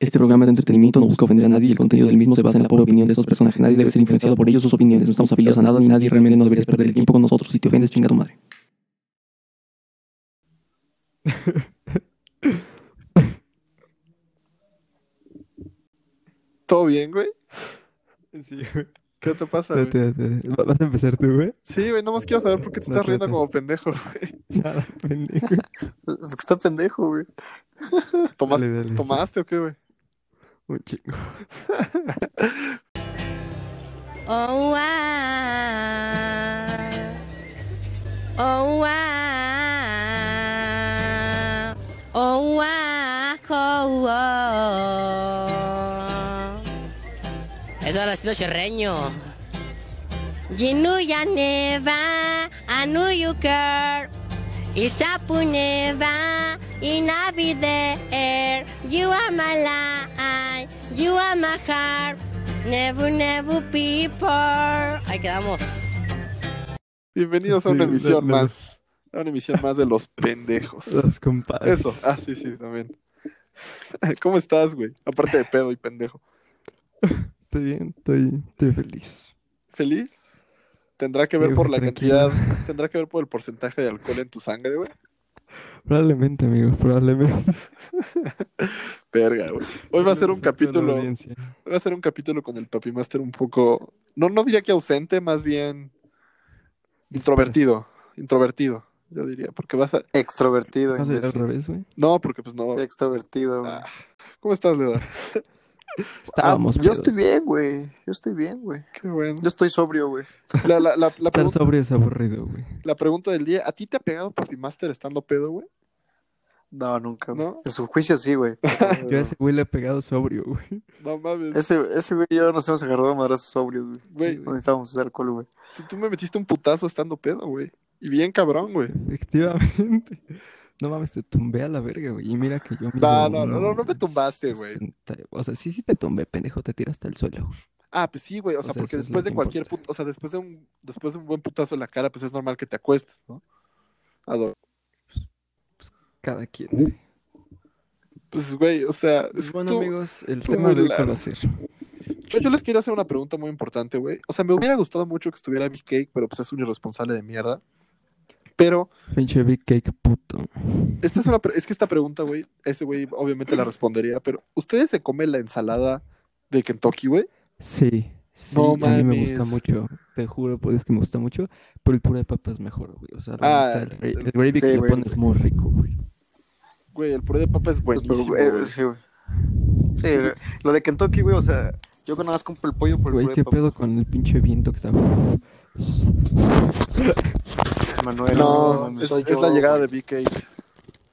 Este programa de entretenimiento no busca ofender a nadie y el contenido del mismo se basa en la pobre opinión de estos personajes. Nadie debe ser influenciado por ellos o sus opiniones. No estamos afiliados a nada ni nadie. Realmente no deberías perder el tiempo con nosotros. Si te ofendes, chinga tu madre. ¿Todo bien, güey? Sí, güey. ¿Qué te pasa, güey? Date, date. ¿Va- ¿Vas a empezar tú, güey? Sí, güey, nomás quiero saber por qué te estás riendo como pendejo, güey. Nada, pendejo. Porque está pendejo, güey. ¿Tomas- Dale, dale. ¿Tomaste o qué, güey? Un chingo. Oh, ah. Oh, ah. Oh, ah. Oh, oh. Eso lo sido serreño. Jinuya neva, anu yukar. Isapu neva, inavider. You are my light, you are my heart. Never, never people. Ahí quedamos. Bienvenidos a una Sí, emisión no, no. más. A una emisión más de Los Pendejos. Los compadres. Eso. Ah, sí, sí, también. ¿Cómo estás, güey? Aparte de pedo y pendejo. Estoy bien, estoy, estoy feliz. ¿Feliz? ¿Tendrá que Sí, ver por güey, la tranquilo. cantidad, tendrá que ver por el porcentaje de alcohol en tu sangre, güey? Probablemente, amigo, probablemente. Verga, güey. Hoy va a ser un capítulo, va a ser un capítulo con el Papi Master un poco, no, no diría que ausente, más bien introvertido, introvertido, yo diría, porque vas a, Extrovertido. ¿Vas a ir al revés, güey? no, porque pues no. Extrovertido. güey. Ah, ¿Cómo estás, Leda? Estábamos Ah, yo estoy bien, güey. Yo estoy bien, güey. Qué bueno. Yo estoy sobrio, güey. La, la, la, la Estar pregunta, sobrio es aburrido, güey. la pregunta del día, ¿a ti te ha pegado Papi Master estando pedo, güey? No, nunca. güey. ¿No? En su juicio sí, güey. Yo a ese güey le he pegado sobrio, güey. No mames. Ese, ese güey y yo nos hemos agarrado a madrazos sobrios, güey. Güey, No necesitábamos ese alcohol, güey. tú, tú me metiste un putazo estando pedo, güey. Y bien cabrón, güey. Efectivamente. No mames, te tumbé a la verga, güey. Y mira que yo mido No, no, no, no, no me tumbaste, güey. 60. O sea, sí, sí te tumbé, pendejo. Te tiraste al suelo. güey. Ah, pues sí, güey. O O sea, sea, porque después de cualquier put- o sea, después de un, después de un buen putazo en la cara, pues es normal que te acuestes, ¿no? Adoro. Cada quien. Pues, güey, o sea, es Bueno, tú- amigos, el tema de ser. yo, yo les quiero hacer una pregunta muy importante, güey. O sea, me hubiera gustado mucho que estuviera Big Cake, pero pues es un irresponsable de mierda. Pero Pinche Big Cake puto. esta es una, es que esta pregunta, güey, ese güey obviamente la respondería, pero ¿ustedes se comen la ensalada de Kentucky, güey? Sí, sí, No a mí me mames. gusta mucho. Te juro, pues que me gusta mucho. Pero el puré de papa es mejor, güey. O sea, Ah, el, el gravy sí, que le pones es muy rico, güey. Güey, el puré de papa es buenísimo, Güey, güey. Sí, güey. Sí, güey. lo de Kentucky, güey, o sea, yo nada más compro el pollo por el Güey, puré qué de papa. pedo con el pinche viento que está. Manuel, No, mames, es, soy es yo, la llegada güey. de Big Cake.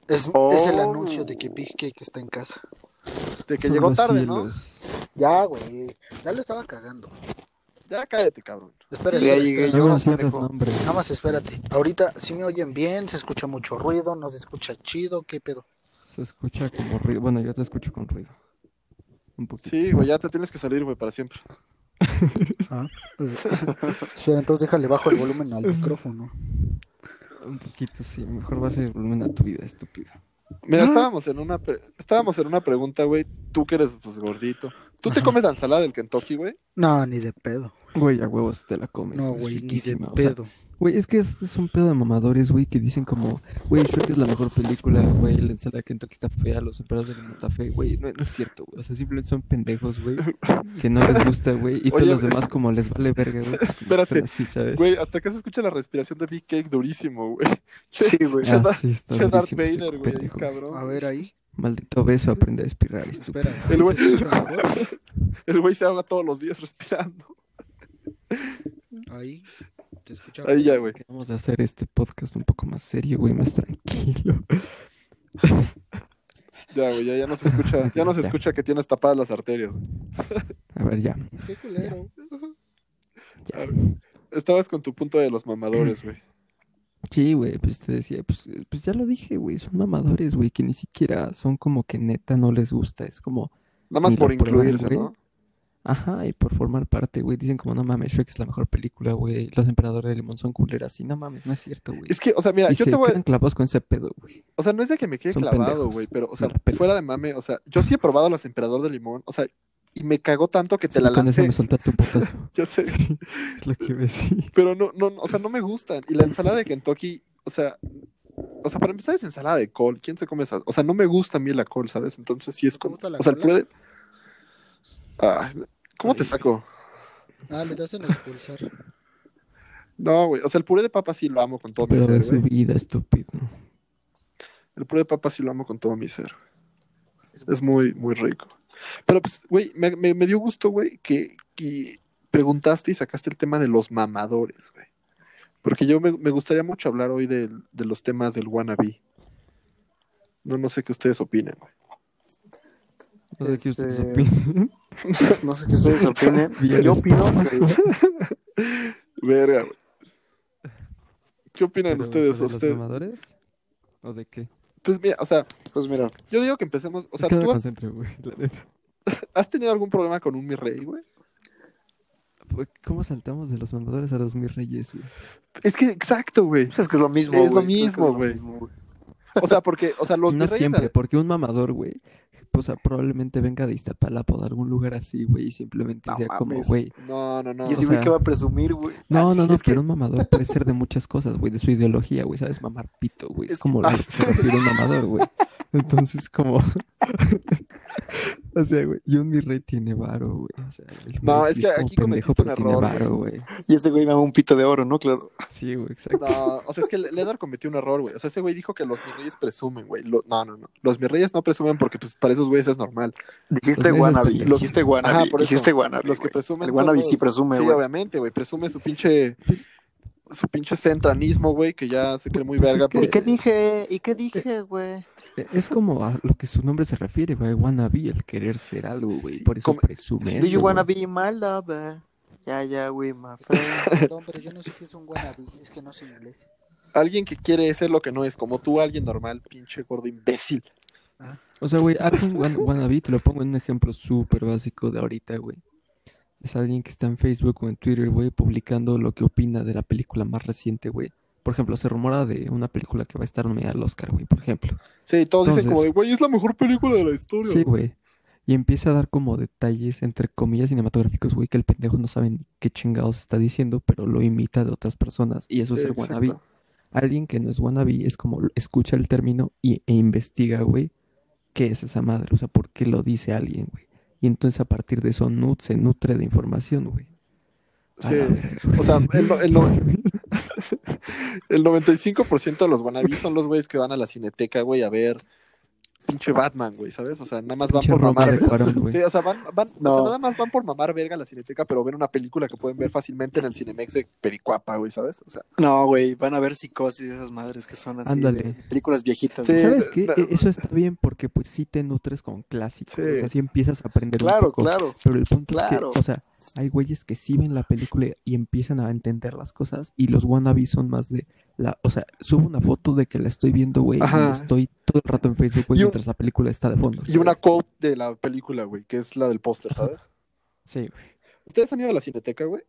Es, Oh. es el anuncio de que Big Cake está en casa. De que Son llegó tarde, ¿no? cielos. Ya, güey. Ya lo estaba cagando. Ya cállate, cabrón. Espera, Sí, espera, ya llegué espera, No nada más, nada más espérate. Ahorita sí me oyen bien, se escucha mucho ruido, no se escucha chido, ¿qué pedo? Se escucha como ruido. Bueno, yo te escucho con ruido. Un poquito. Sí, güey, ya te tienes que salir, güey, para siempre. Ah, espera, entonces déjale bajo el volumen al micrófono. Un poquito, sí. Mejor va a ser volumen a tu vida, estúpido. Mira, Ah. estábamos en una pre- estábamos en una pregunta, güey. Tú que eres pues gordito. ¿Tú te Ajá. comes la ensalada del Kentucky, güey? No, ni de pedo. Güey, a huevos te la comes. No, es güey, ni de riquísima, o sea, pedo. Güey, es que es, es un pedo de mamadores, güey, que dicen como, güey, Shrek es la mejor película, güey, la ensalada de Kentucky está fea, los emperados del mundo está fea, güey, no, no es cierto, güey, o sea, simplemente son pendejos, güey, que no les gusta, güey, y todos Oye, los demás como les vale verga, güey, Espérate, están así, ¿sabes? Güey, hasta que se escucha la respiración de Big Cake durísimo, güey. Sí, güey. Ah, sí, está durísimo Vader, güey, pendejo. cabrón. A ver ahí. Maldito beso, aprende a respirar, estúpido. Espera. El güey, el güey se ahoga todos los días respirando. Ahí. ¿Te Ahí ya, güey. Vamos a hacer este podcast un poco más serio, güey, más tranquilo. Ya, güey, ya, ya no se escucha, ya no se Ya. escucha que tienes tapadas las arterias. güey. A ver, ya. Qué culero. A ver, Estabas con tu punto de los mamadores, güey. Sí, güey, pues te decía, pues, pues ya lo dije, güey, son mamadores, güey, que ni siquiera son como que neta no les gusta, es como, Nada más por prueban, incluirse. ¿no? Ajá, y por formar parte, güey, dicen como, no mames, Shrek es la mejor película, güey, Los Emperadores de Limón son culeras, y no mames, no es cierto, güey. Es que, o sea, mira, Y yo se te voy a... quedan clavados con ese pedo, güey. O sea, no es de que me quede Son clavado, güey, pero, o sea, Me fuera de mame, o sea, yo sí he probado las Emperador de Limón, o sea, y me cagó tanto que te Sí, la con eso lancé. me soltaste un putazo. Ya sé, Sí, es lo que a decir. pero no, no, no, o sea, no me gustan. Y la ensalada de Kentucky, o sea, o sea, para empezar es ensalada de col. ¿Quién se come esa? O sea, no me gusta a mí la col, ¿sabes? Entonces sí es ¿Te como, gusta la o sea, cola? puré de... Ay, ¿Cómo te saco? Ah, le das en expulsar. No, güey, o sea, el puré de papa sí lo amo con todo mi Pero de ser, su güey. vida, estúpido. El puré de papa sí lo amo con todo mi ser. Es muy, muy rico. Pero, pues, güey, me, me- me dio gusto, güey, que, que preguntaste y sacaste el tema de los mamadores, güey. Porque yo me, me gustaría mucho hablar hoy de, los temas del wannabe. No, no sé qué ustedes opinen, güey. No sé qué ustedes Este, opinan. No sé qué ustedes opinen. Yo opino que Verga, güey. ¿Qué opinan Pero, ustedes? ¿sobre los mamadores? ¿O de qué? Pues mira, o sea, Pues mira, yo digo que empecemos. O Es sea, que no me ¿tú has, concentro, güey, la neta. has tenido algún problema con un mi rey, güey? ¿Cómo saltamos de los mamadores a los mis reyes, güey? Es que, exacto, güey. pues es que es lo mismo, Es lo mismo, lo güey. mismo, güey. O sea, porque, o sea, los no siempre, porque un mamador, güey, o sea, probablemente venga de Iztapalapa o de algún lugar así, güey, y simplemente No sea como, güey. No, no, no. Y ese güey que va a presumir, güey. No, no, no, es que- pero un mamador puede ser de muchas cosas, güey, de su ideología, güey, ¿sabes? Mamar pito, güey. Es, Es que- como lo que se refiere un mamador, güey. Entonces, como. o sea, güey, y un mi rey tiene varo, güey. O sea, el No, es sí que aquí pendejo, cometiste un error, varo, güey. Y ese güey va un pito de oro, ¿no? Claro. Sí, güey, exacto. No, o sea, es que Ledar cometió un error, güey. O sea, ese güey dijo que los mis reyes presumen, güey. Lo- No, no, no. Los mis reyes no presumen porque, pues, para esos güeyes es normal. Dijiste wannabe. los- Dijiste wannabe. Ajá, por eso. Dijiste wannabe. Los que presumen. El wannabe sí presume, Sí, güey. obviamente, güey. Presume su pinche. Su pinche centranismo, güey, que ya se cree muy Pues verga. es que- ¿Y qué dije? ¿Y qué dije, güey? E- Es como a lo que su nombre se refiere, güey. Wannabe, el querer ser algo, güey. Sí, Por eso como- presume Do eso, you wanna güey. be my lover? Ya, ya, güey, my friend. Perdón, pero yo no sé qué es un wannabe. Es que no sé inglés. Alguien que quiere ser lo que no es, como tú, alguien normal, pinche gordo imbécil. O sea, güey, alguien wan- wannabe, te lo pongo en un ejemplo súper básico de ahorita, güey. Es alguien que está en Facebook o en Twitter, güey, publicando lo que opina de la película más reciente, güey. Por ejemplo, se rumora de una película que va a estar nominada al Oscar, güey, por ejemplo. Sí, todos dicen Entonces- como de, güey, es la mejor película de la historia. Sí, güey. Y empieza a dar como detalles, entre comillas, cinematográficos, güey, que el pendejo no sabe ni qué chingados está diciendo, pero lo imita de otras personas. Y eso es ser exacto. wannabe. Alguien que no es wannabe es como escucha el término y, e investiga, güey, qué es esa madre, o sea, por qué lo dice alguien, güey. Y entonces a partir de eso nut- se nutre de información, güey. Sí. la verga, güey. O sea, el, el, el 95% de los wannabes son los güeyes que van a la cineteca, güey, a ver pinche Batman, güey, ¿sabes? O sea, nada más van Pinche por Roma mamar. de Cuarón, güey. Sí, o sea, van, van, o No. sea, nada más van por mamar verga a la cineteca, pero ven una película que pueden ver fácilmente en el Cinemex de Pericuapa, güey, ¿sabes? O sea, No, güey, van a ver psicosis esas madres que son así. Ándale. películas viejitas. Sí. güey. ¿Sabes qué? no. E- Eso está bien porque pues sí te nutres con clásicos, Sí. o sea, sí empiezas a aprender un Claro, poco. claro. Pero el punto Claro. es que, o sea, hay güeyes que sí ven la película y empiezan a entender las cosas y los wannabes son más de la, o sea, subo una foto de que la estoy viendo, güey, y estoy todo el rato en Facebook, güey, mientras la película está de fondo. y una quote de la película, güey, que es la del póster, ¿sabes? Sí, güey. ¿Ustedes han ido a la cineteca, güey?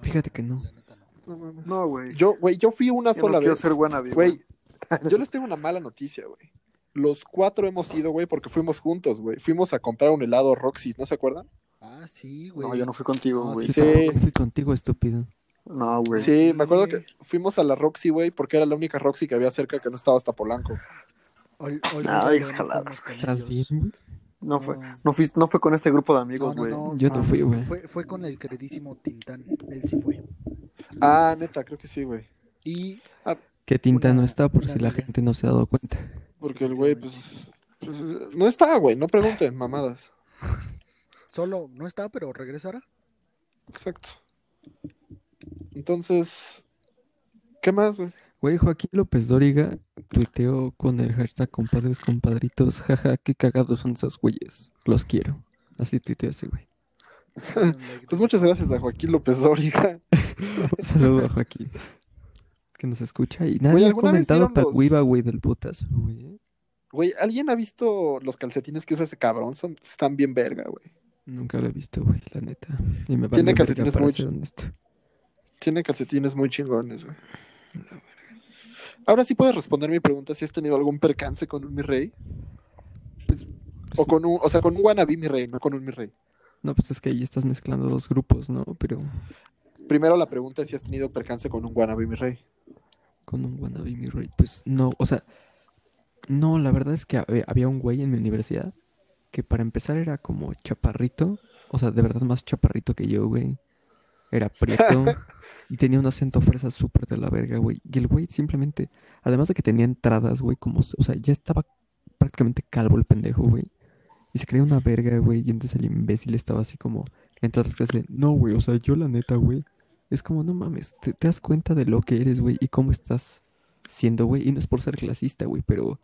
Fíjate que no. No. No. No, güey. Yo, güey, yo fui una Yo sola no quiero vez. ser wannabe, Güey, yo les tengo una mala noticia, güey. Los cuatro hemos ido, güey, porque fuimos juntos, güey. Fuimos a comprar un helado Roxy, ¿no se acuerdan? Ah, sí, güey. No, yo no fui contigo, No, güey. Yo Sí. tampoco fui contigo, estúpido. No, güey. Sí, me acuerdo que fuimos a la Roxy, güey, porque era la única Roxy que había cerca que no estaba hasta Polanco. Ol- Ay, olvídalo, no con ¿Estás bien? No fue, No. no, fui, no fue con este grupo de No, amigos, no, güey. no, Yo no fui, güey. Fue, fue con el queridísimo Tintán. Él sí fue. Ah, neta, creo que sí, güey. Y Que tinta no está por si la amiga. gente no se ha dado cuenta. Porque el güey, pues, pues, no está, güey, no pregunten, mamadas. solo no está, pero regresará. Exacto. Entonces, ¿qué más, güey? Güey, Joaquín López Dóriga tuiteó con el hashtag compadres compadritos, jaja, qué cagados son esos güeyes. Los quiero. Así tuiteó ese güey. Pues muchas gracias a Joaquín López Dóriga. Un saludo a Joaquín. Que nos escucha y nadie Güey, ha ¿alguna vez comentado para los- giveaway del putazo, güey. Güey, ¿alguien ha visto los calcetines que usa ese cabrón? Son, están bien verga, güey. Nunca lo he visto, güey, la neta. Y me Tiene vale calcetines para muy honesto. Tiene calcetines muy chingones, güey. Ahora sí puedes responder mi pregunta si has tenido algún percance con un mi rey. Pues, O sí. con un, o sea, con un wannabe mi rey, no con un mi rey. No, pues es que ahí estás mezclando dos grupos, ¿no? Pero Primero la pregunta es si has tenido percance con un wannabe mi rey. con un wannabe mi rey, pues no, o sea, no, la verdad es que hab- había un güey en mi universidad que para empezar era como chaparrito, o sea, de verdad más chaparrito que yo, güey. Era prieto y tenía un acento fresa súper de la verga, güey. Y el güey simplemente, además de que tenía entradas, güey, como, o sea, ya estaba prácticamente calvo el pendejo, güey. Y se creía una verga, güey. Y entonces el imbécil estaba así como en todas las clases. No, güey, o sea, yo la neta, güey. Es como, no mames, te, te das cuenta de lo que eres, güey, y cómo estás siendo, güey. Y no es por ser clasista, güey, pero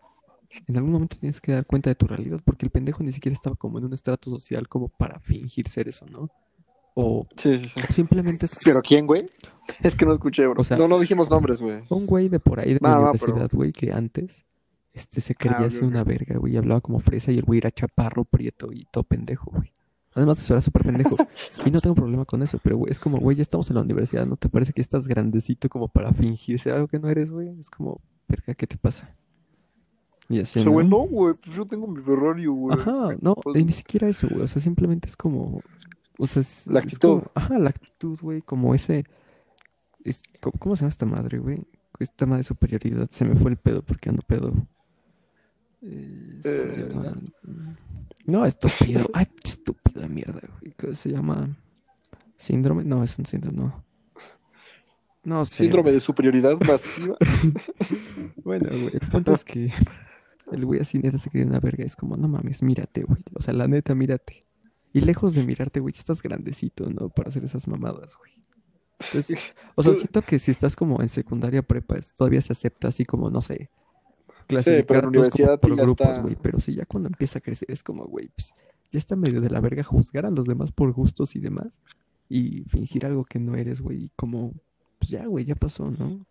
en algún momento tienes que dar cuenta de tu realidad, porque el pendejo ni siquiera estaba como en un estrato social como para fingir ser eso, ¿no? O Sí, sí, sí. simplemente es, ¿Pero quién, güey? Es que no escuché, bro. o sea, No, no dijimos nombres, güey. un güey de por ahí de Va, la universidad, güey, que antes este, se creía Ah, así una verga, güey, y hablaba como fresa y el güey era chaparro, prieto y todo pendejo, güey. Además de eso era súper pendejo. Y no tengo problema con eso, pero güey, es como, güey, ya estamos en la universidad, ¿no te parece que estás grandecito como para fingir ser algo que no eres, güey? Es como, verga, ¿qué te pasa? Y así, Ese güey, ¿no? no, güey, pues yo tengo mi Ferrari, güey. Ajá, no, Pues, y ni siquiera eso, güey. O sea, simplemente es como. O sea, es, La es actitud. como- ajá, la actitud, güey. Como ese. es- ¿cómo, se llama esta madre, güey? Esta madre de superioridad. Se me fue el pedo porque ando pedo. Eh, se Eh, llama- No, estúpido. Ay, estúpido de mierda, güey. ¿Qué se llama? ¿Síndrome? No, es un síndrome, no. No sé. Síndrome de superioridad masiva. Bueno, güey, el punto es que el güey así neta se cree una verga. Es como, no mames, mírate, güey. O sea, la neta, mírate. Y lejos de mirarte, güey, ya estás grandecito, ¿no? Para hacer esas mamadas, güey. Entonces, o sea, siento que si estás como en secundaria prepa, es- todavía se acepta así como, no sé, clasificar todos como por grupos, está- güey. Pero sí, ya cuando empieza a crecer es como, güey, pues ya está medio de la verga juzgar a los demás por gustos y demás. Y fingir algo que no eres, güey. Y como, pues ya, güey, ya pasó, ¿no?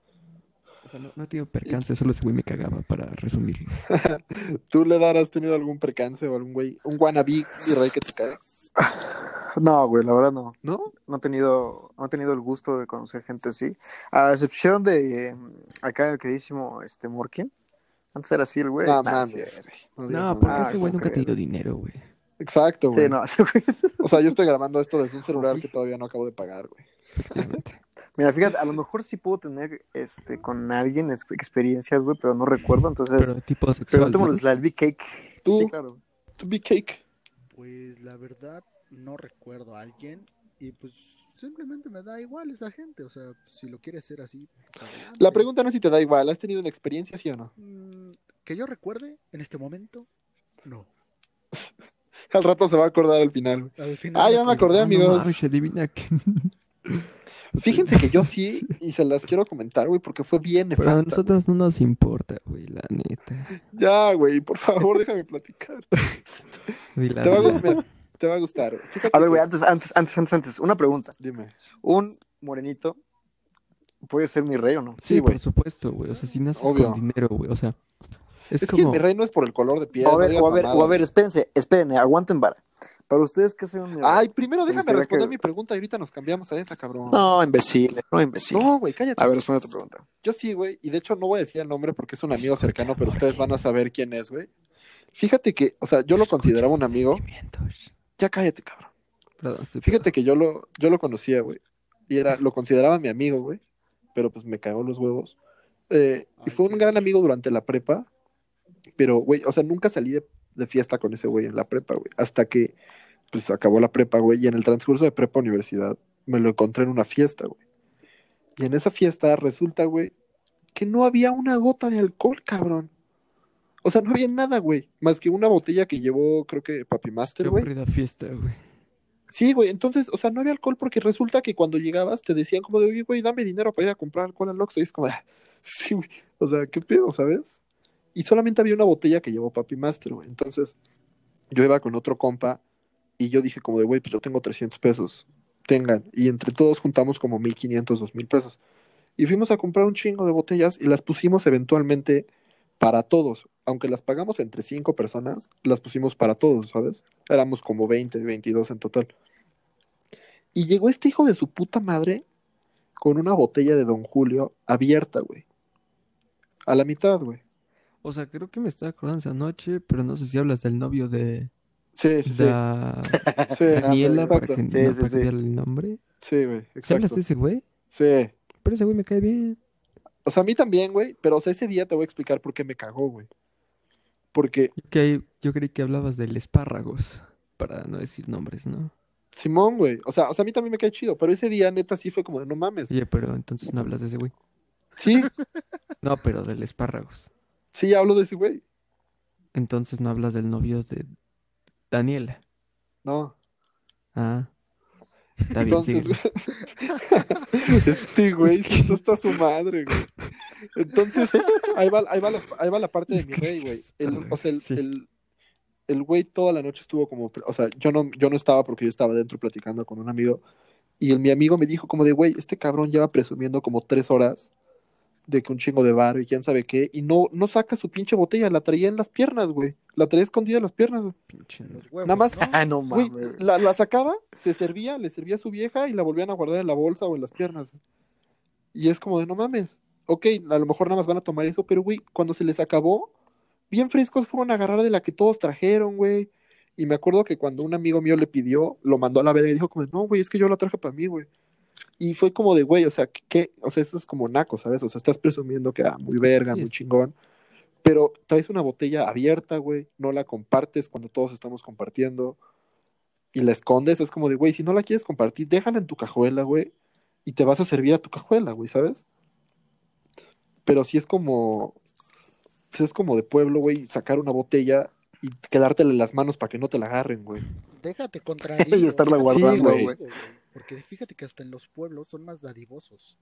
O sea, no, no he tenido percance, solo ese güey me cagaba para resumirlo. ¿Tú le darás tenido algún percance o algún güey, un wannabe mi rey que te cae? No, güey, la verdad no. ¿No? No he tenido, no he tenido el gusto de conocer gente así. A excepción de eh, acá el queridísimo este Morkin. Antes era así el güey. No Nah, güey. No, mamadas. porque Ah, ese güey ¿cómo nunca ha tenido dinero, güey. Exacto, güey. Sí, no, ese güey. O sea, yo estoy grabando esto desde un celular que todavía no acabo de pagar, güey. Efectivamente. Mira, fíjate, a lo mejor sí puedo tener este con alguien ex- experiencias, güey, pero no recuerdo. Entonces, Pero de tipo sexual. ¿no? preguntémosle al Big Cake. Tú. Sí, claro. Tu big cake. Pues la verdad no recuerdo a alguien y pues simplemente me da igual esa gente, o sea, si lo quieres hacer así. pues. La pregunta no es si te da igual. ¿Has tenido una experiencia, sí o no? Mm, que yo recuerde en este momento, no. Al rato se va a acordar al final. güey. Al final Ah, ya me acordé, Ah, no amigos. mames, adivina que... Fíjense que yo sí, y se las quiero comentar, güey, porque fue bien Pero a nefasta. nosotros no nos importa, güey, la neta. Ya, güey, por favor, déjame platicar. Dila, Te va a dila. gustar, mira, te va a gustar. güey. Fíjate A ver, güey, que- antes, antes, antes, antes, antes, una pregunta. Dime. ¿Un morenito puede ser mi rey o no? Sí, Sí, güey. por supuesto, güey. O sea, si naces Obvio. con dinero, güey. O sea, es, Es, que como... mi rey no es por el color de piel. O a ver, o a ver, o a ver, espérense, espérense, aguanten vara. Para ustedes, ¿qué es un? Ay, primero Me déjame responder que- mi pregunta y ahorita nos cambiamos a esa, cabrón. No, imbécil, no, imbécil. No, güey, cállate. A ver, responde tu pregunta. Yo sí, güey, y de hecho no voy a decir el nombre porque es un amigo cercano, pero ustedes van a saber quién es, güey. Fíjate que, o sea, yo lo consideraba un amigo. Ya cállate, cabrón. Perdón, estoy Fíjate que yo lo, yo lo conocía, güey. Y era, lo consideraba mi amigo, güey. Pero pues me cagó los huevos. Eh, y fue un gran amigo durante la prepa. Pero, güey, o sea, nunca salí de, de fiesta con ese güey en la prepa, güey. Hasta que, pues, acabó la prepa, güey. Y en el transcurso de prepa universidad, me lo encontré en una fiesta, güey. Y en esa fiesta resulta, güey, que no había una gota de alcohol, cabrón. O sea, no había nada, güey. Más que una botella que llevó, creo que Papi Qué Master, güey. aburrida fiesta, güey. Sí, güey, entonces, o sea, no había alcohol porque resulta que cuando llegabas te decían como de, oye, güey, dame dinero para ir a comprar alcohol al Oxxo. Y es como, ah, sí, güey, o sea, ¿qué pedo, sabes? Y solamente había una botella que llevó Papi Master, güey. Entonces, yo iba con otro compa y yo dije como de, güey, pues yo tengo 300 pesos, tengan. Y entre todos juntamos como 1500, 2000 pesos. Y fuimos a comprar un chingo de botellas y las pusimos eventualmente para todos. aunque las pagamos entre cinco personas, las pusimos para todos, ¿sabes? Éramos como 20, 22 en total. Y llegó este hijo de su puta madre con una botella de Don Julio abierta, güey. A la mitad, güey. O sea, creo que me estaba acordando esa noche, pero no sé si hablas del novio de Sí, sí. Da- Sí, Daniela, para que Sí, no sí, para cambiarle el nombre. Sí, güey, ¿Sí hablas de ese güey? Sí. Pero ese güey me cae bien. O sea, a mí también, güey, pero o sea, ese día te voy a explicar por qué me cagó, güey. Porque que- yo creí que hablabas del espárragos, para no decir nombres, ¿no? Simón, güey, o sea, o sea, a mí también me cae chido, pero ese día neta sí fue como de no mames. Oye, pero entonces no hablas de ese güey. Sí, No, pero del espárragos. Sí hablo de ese güey. Entonces no hablas del novio de Daniela. No. Ah. Está bien, Entonces, güey, este güey, Es que- esto está su madre, güey. Entonces, ahí va, ahí va, la, ahí va la parte de mi rey, güey. El- O sea, el, Sí. el, el güey toda la noche estuvo como, o sea, yo no, yo no estaba porque yo estaba dentro platicando con un amigo. Y el, mi amigo me dijo como de, güey, este cabrón lleva presumiendo como tres horas de que un chingo de bar y quién sabe qué. Y no, no saca su pinche botella, la traía en las piernas, güey. La traía escondida en las piernas, güey. Pinche Los no- huevos, Nada más- ¿no? Ah, no Güey, mames. la, la sacaba, se servía, le servía a su vieja y la volvían a guardar en la bolsa o en las piernas. güey. Y es como de, no mames. Ok, a lo mejor nada más van a tomar eso, pero güey, cuando se les acabó, bien frescos fueron a agarrar de la que todos trajeron, güey. Y me acuerdo que cuando un amigo mío le pidió, lo mandó a la verga y dijo como, no, güey, es que yo la traje para mí, güey. Y fue como de, güey, o sea, ¿qué? O sea, eso es como naco, ¿sabes? O sea, estás presumiendo que, ah, muy verga, Sí, muy es- chingón. Pero traes una botella abierta, güey, no la compartes cuando todos estamos compartiendo y la escondes, es como de, güey, si no la quieres compartir, déjala en tu cajuela, güey, y te vas a servir a tu cajuela, güey, ¿sabes? Pero si es como, pues es como de pueblo, güey, sacar una botella y quedártela en las manos para que no te la agarren, güey. Déjate contraer. Y estarla guardando, güey. güey. Porque fíjate que hasta en los pueblos son más dadivosos.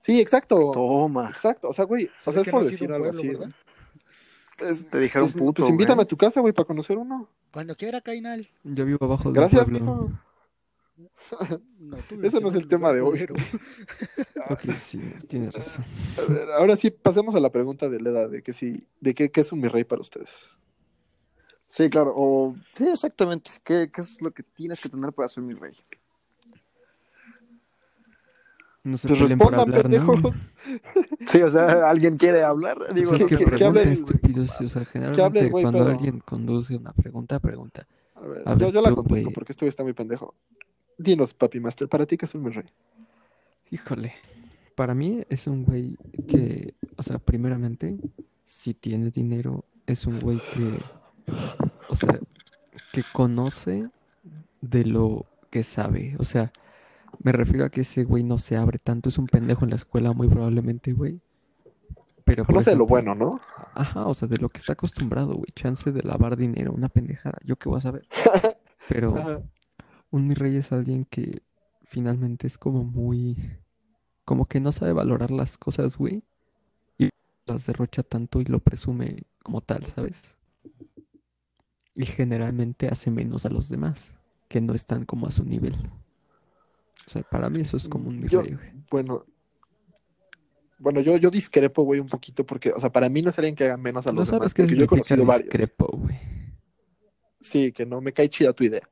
Sí, exacto. Toma. Exacto, o sea, güey, o sea, ¿Sabes es por no decir algo pueblo, así. verdad? Es- Te dijeron pues, puto, pues invítame güey. a tu casa, güey, para conocer uno. Cuando quiera, Cainal. Yo vivo abajo de Gracias, pueblo. mijo. No, tú Ese no es el tema de hoy. sí, tienes razón. A ver, ahora sí, pasemos a la pregunta de la edad, de que sí, de qué, qué es un mi rey para ustedes. Sí, claro. O... Sí, exactamente. ¿Qué, ¿Qué es lo que tienes que tener para ser mi rey? No se Pues respondan, hablar, ¿no? pendejos. Sí, o sea, ¿alguien quiere hablar? Digo, Pues es que- que estúpidos, o sea, generalmente cuando pero- alguien conduce una pregunta, pregunta. A ver, A yo, ver, yo la tú, contesto güey. porque este güey está muy pendejo. Dinos, papi master, para ti qué es un mi rey. Híjole, para mí es un güey que, o sea, primeramente, si tiene dinero, es un güey que, o sea, que conoce de lo que sabe. O sea, me refiero a que ese güey no se abre tanto, es un pendejo en la escuela muy probablemente, güey. Pero, por Conoce de lo bueno, ¿no? Ajá, o sea, de lo que está acostumbrado, güey. Chance de lavar dinero, una pendejada. Yo qué voy a saber. Pero Ajá. un mi rey es alguien que finalmente es como muy... Como que no sabe valorar las cosas, güey. Y las derrocha tanto y lo presume como tal, ¿sabes? Y generalmente hace menos a los demás, que no están como a su nivel. O sea, para mí eso es como un Yo- güey. Bueno. Bueno, yo, yo discrepo, güey, un poquito porque, o sea, para mí no es alguien que haga menos a No los demás. sabes qué porque yo he conocido varios. discrepo, güey. Sí, que no me cae chida tu idea.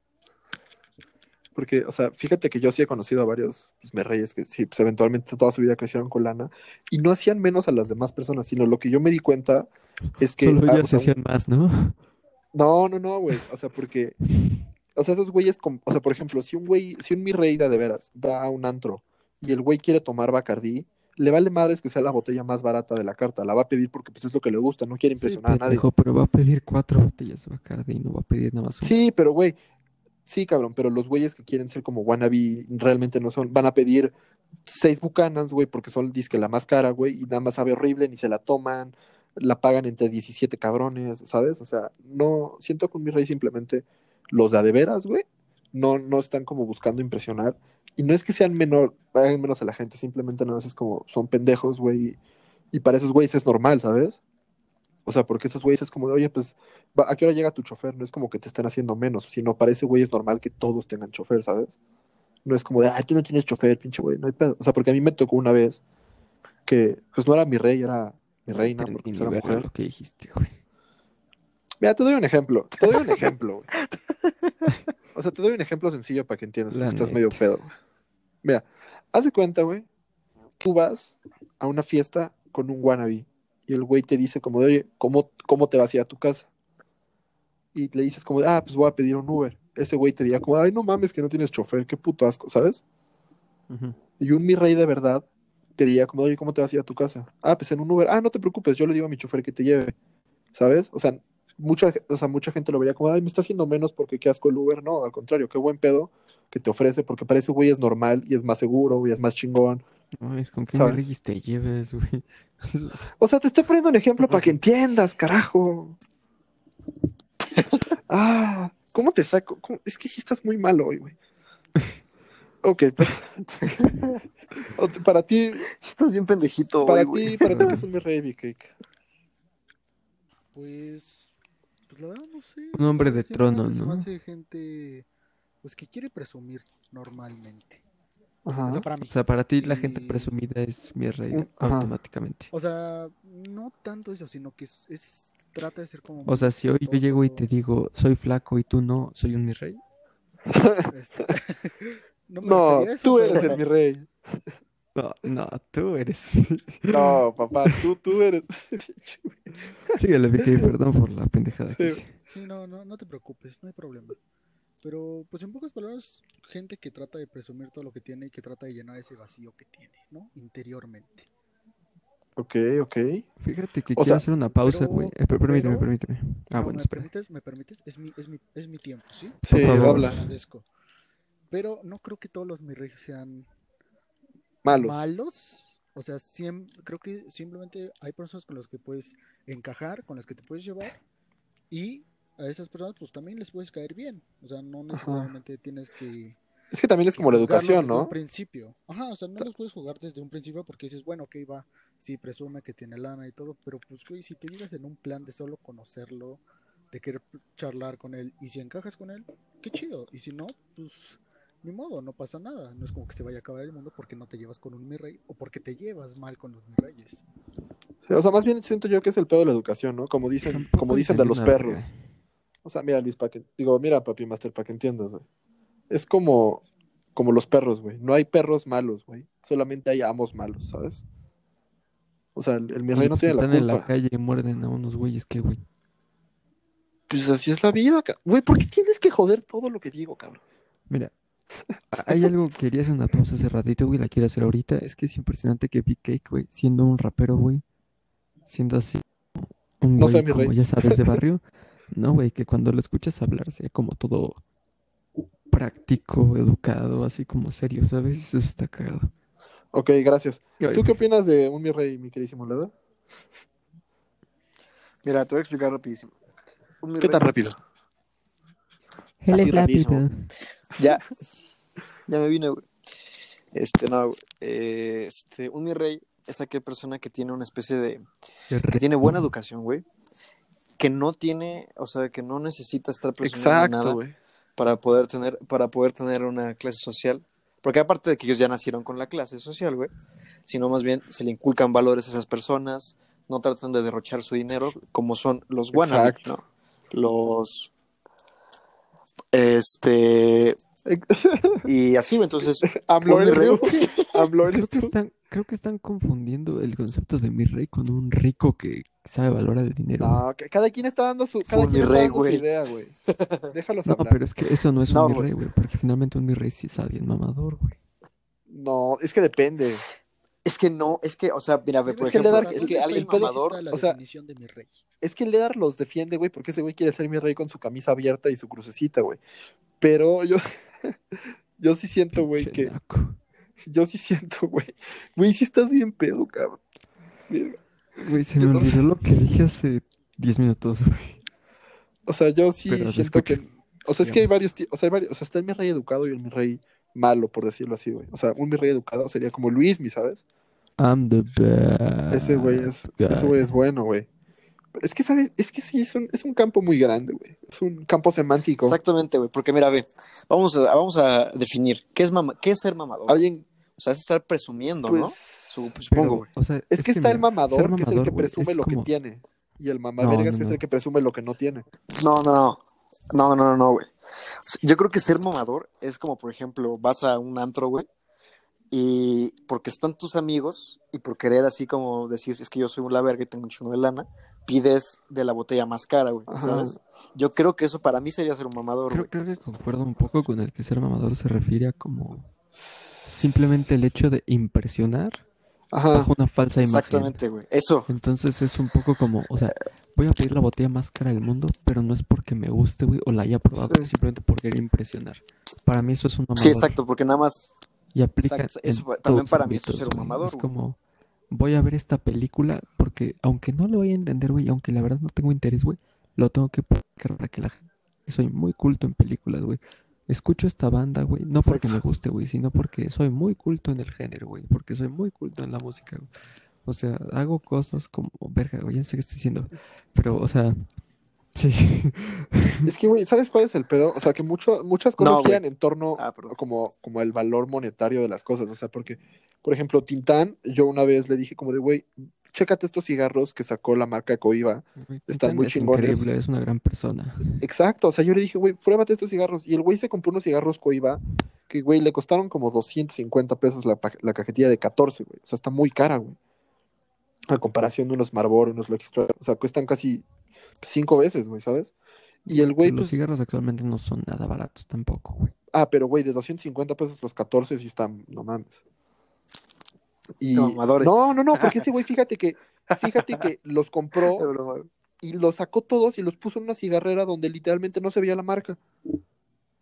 Porque, o sea, fíjate que yo sí he conocido a varios pues, me reyes que sí, pues eventualmente toda su vida crecieron con lana y no hacían menos a las demás personas, sino lo que yo me di cuenta es que. Solo ah, ellas o sea, se hacían más, ¿no? No, no, no, güey. O sea, porque. O sea, esos güeyes. com- O sea, por ejemplo, si un güey. Si un mi rey da de veras va a un antro y el güey quiere tomar Bacardí, le vale madres que sea la botella más barata de la carta. La va a pedir porque pues es lo que le gusta, no quiere Sí, impresionar a nadie. pendejo, pero va a pedir cuatro botellas de Bacardi no va a pedir nada más una. Sí, pero güey. Sí, cabrón, pero los güeyes que quieren ser como wannabe realmente no son. Van a pedir seis bucanas, güey, porque son disque la más cara, güey, y nada más sabe horrible, ni se la toman, la pagan entre 17 cabrones, ¿sabes? O sea, no. Siento que un mi rey simplemente los de veras, güey. No, no están como buscando impresionar. Y no es que sean menor, hagan menos a la gente, simplemente no es como son pendejos, güey. Y para esos güeyes es normal, ¿sabes? O sea, porque esos güeyes es como de, oye, pues, ¿a qué hora llega tu chofer? No es como que te estén haciendo menos, sino para ese güey es normal que todos tengan chofer, ¿sabes? No es como de, ay, tú no tienes chofer, pinche güey, no hay pedo. O sea, porque a mí me tocó una vez que, pues no era mi rey, era mi reina, porque pues, era mujer. lo que dijiste, güey. Mira, te doy un ejemplo. Te doy un ejemplo, güey. O sea, te doy un ejemplo sencillo para que entiendas que estás medio pedo. güey. Mira, haz de cuenta, güey. Tú vas a una fiesta con un wannabe y el güey te dice como de, oye, ¿cómo, cómo te vas a ir a tu casa? Y le dices como de, ah, pues voy a pedir un Uber. Ese güey te dirá como, ay, no mames que no tienes chofer, qué puto asco, ¿sabes? Y un mi rey de verdad te diría como, oye, ¿cómo te vas a ir a tu casa? Ah, pues en un Uber. Ah, no te preocupes, yo le digo a mi chofer que te lleve, ¿sabes? O sea, mucha, o sea, mucha gente lo vería como, ay, me está haciendo menos porque qué asco el Uber. No, al contrario, qué buen pedo que te ofrece porque para ese güey es normal y es más seguro y es más chingón. Ay, es con qué ¿Sabes? me te lleves, güey. O sea, te estoy poniendo un ejemplo para que entiendas, carajo. Ah, ¿cómo te saco? ¿Cómo? Es que sí estás muy mal hoy, güey. Ok, pues, para ti, Estás bien pendejito, para ti, para ti, ¿qué es un rey, cake? Pues, pues la verdad no sé. Un hombre de trono, ¿no? hace gente, pues que quiere presumir normalmente. O Ajá. sea, para mí. O sea, para ti la gente presumida es mi rey ajá. automáticamente. O sea, no tanto eso, sino que es, es- trata de ser como O sea, si hoy yo llego y te digo, soy flaco y tú no, soy un mi rey. este, no eso, tú eres pero- el mi rey. No, no, tú eres. No, papá, tú, tú eres. Síguele, Vicky, perdón por la pendejada que Sí. hice. Sí, no, no, no te preocupes, no hay problema. Pero, pues en pocas palabras, gente que trata de presumir todo lo que tiene y que trata de llenar ese vacío que tiene, ¿no? Interiormente. Ok, ok. Fíjate que O quiero sea, hacer una pausa, pero- güey. Eh, per- permíteme, pero- permíteme. Ah, No, bueno, ¿me espera. permites? ¿Me permites? Es mi, es mi, es mi tiempo, ¿sí? Sí, favor. habla. Agradezco. Pero no creo que todos los mi reyes sean Malos. malos. O sea, creo que simplemente hay personas con las que puedes encajar, con las que te puedes llevar. Y a esas personas, pues también les puedes caer bien. O sea, no necesariamente tienes que. Es que también es que como la educación, desde un ¿no? principio. Ajá, o sea, no los puedes jugar desde un principio porque dices, bueno, ok, va, sí, presume que tiene lana y todo, pero pues, güey, si tú llegas en un plan de solo conocerlo, de querer charlar con él, y si encajas con él, qué chido, y si no, pues, ni modo, no pasa nada, no es como que se vaya a acabar el mundo porque no te llevas con un mi rey, o porque te llevas mal con los mi reyes. Sí, O sea, más bien siento yo que es el pedo de la educación, ¿no? Como dicen, como dicen de los perros. O sea, mira, Luis, para que, digo, mira, papi master, para que entiendas, güey. Es como, como los perros, güey. No hay perros malos, güey. Solamente hay amos malos, ¿sabes? O sea, el, el mi rey no tiene la están en la culpa. calle y muerden a unos güeyes que, güey. Pues así es la vida, güey. ¿Por qué tienes que joder todo lo que digo, cabrón? Mira, hay algo que quería hacer una pausa hace ratito, güey, la quiero hacer ahorita. Es que es impresionante que Big Cake, güey, siendo un rapero, güey, siendo así un No güey mi como rey. ya sabes de barrio, no, güey, que cuando lo escuchas hablar sea como todo práctico, educado, así como serio, ¿sabes? Eso está cagado. Ok, gracias. Ay, ¿Tú qué opinas de un mi rey, mi queridísimo Leda? Mira, te voy a explicar rapidísimo. Un mi ¿Qué rey- tan rápido? Él así es rapidísimo. rápido. Ya. Ya me vine, güey. Este, no, güey. Eh, este, un mi rey es aquella persona que tiene una especie de... Que tiene buena educación, güey. Que no tiene, o sea, que no necesita estar Exacto, nada güey. para poder tener, para poder tener una clase social. Porque aparte de que ellos ya nacieron con la clase social, güey, sino más bien se le inculcan valores a esas personas, no tratan de derrochar su dinero, como son los wannabe. ¿no? Los este y así, entonces mi eres rey- Creo que están, creo que están confundiendo el concepto de mi rey con un rico que sabe valorar el dinero. No, que- cada quien está dando su, cada quien mi está rey, dando su güey. idea, güey. Déjalos No, hablar. pero es que eso no es un No, mi rey, güey, porque finalmente un mi rey sí es alguien mamador, güey. No, es que depende. Es que no, es que, o sea, mira, ve, Es por que le ejemplo, da- es que alguien mamador, la o sea, definición de mi rey. Es que Ledar los defiende, güey, porque ese güey quiere ser mi rey con su camisa abierta y su crucecita, güey. Pero yo, yo sí siento, güey, que, naco. yo sí siento, güey. Güey, sí estás bien pedo, cabrón. Güey, se Yo me no- olvidó lo que dije hace 10 minutos, güey. O sea, yo sí Pero siento que, o sea, es que hay varios, o sea, hay varios, o sea, está el mi rey educado y el mi rey malo, por decirlo así, güey. O sea, un mi rey educado sería como Luismi, ¿sabes? I'm the best. Ese güey es, ese güey es bueno, güey. Es que, ¿sabes? Es que sí, es un, es un campo muy grande, güey. Es un campo semántico. exactamente, güey, porque mira, ve, vamos a, vamos a definir, ¿qué es mama, qué es ser mamador? Alguien, O sea, es estar presumiendo, pues, ¿no? Su- Pero, supongo, güey. o sea, es, que, está el mamador, que es el que presume es lo que tiene. Y el mamá No, vergas no, es el que presume lo que no tiene. No, no, no. No, no, no, no, güey. Yo creo que ser mamador es como, por ejemplo, vas a un antro, güey, y porque están tus amigos y por querer así como decir, es que yo soy un la verga y tengo un chingo de lana, pides de la botella más cara, güey. ¿sabes? Yo creo que eso para mí sería ser un mamador, Creo, que concuerdo un poco con el que ser mamador se refiere a como simplemente el hecho de impresionar Ajá. bajo una falsa imagen. Exactamente, güey. Eso. Entonces es un poco como, o sea, voy a pedir la botella más cara del mundo, pero no es porque me guste, güey, o la haya probado, Sí. simplemente por querer impresionar. Para mí eso es un mamador. Sí, exacto, porque nada más Y aplica Exacto, eso también para mí eso es ser un mamador, Es como, voy a ver esta película porque aunque no lo voy a entender, güey, aunque la verdad no tengo interés, güey, lo tengo que poner para que la gente... Soy muy culto en películas, güey. Escucho esta banda, güey, no porque me guste, güey, sino porque soy muy culto en el género, güey, porque soy muy culto en la música, güey. O sea, hago cosas como, verga, güey, ya no sé qué estoy diciendo, pero, o sea, sí. Es que, güey, ¿sabes cuál es el pedo? O sea, que mucho, muchas cosas No, güey. giran en torno Ah, como, como el valor monetario de las cosas. O sea, porque, por ejemplo, Tintán, yo una vez le dije como de, güey, chécate estos cigarros que sacó la marca Coiba. Están Tintán muy es chingones. increíble, es una gran persona. Exacto, o sea, yo le dije, güey, pruébate estos cigarros. Y el güey se compró unos cigarros Coiba que, güey, le costaron como 250 pesos la, la cajetilla de 14, güey. O sea, está muy cara, güey. A comparación de unos Marlboro, unos Lucky Strike. O sea, cuestan casi cinco veces, güey, ¿sabes? Y el güey, Los pues, cigarros actualmente no son nada baratos tampoco, güey. Ah, pero güey, de 250 pesos los 14 sí están, no mames. Y... Mamadores. No, no, no, porque ese güey, fíjate que, fíjate que los compró y los sacó todos y los puso en una cigarrera donde literalmente no se veía la marca.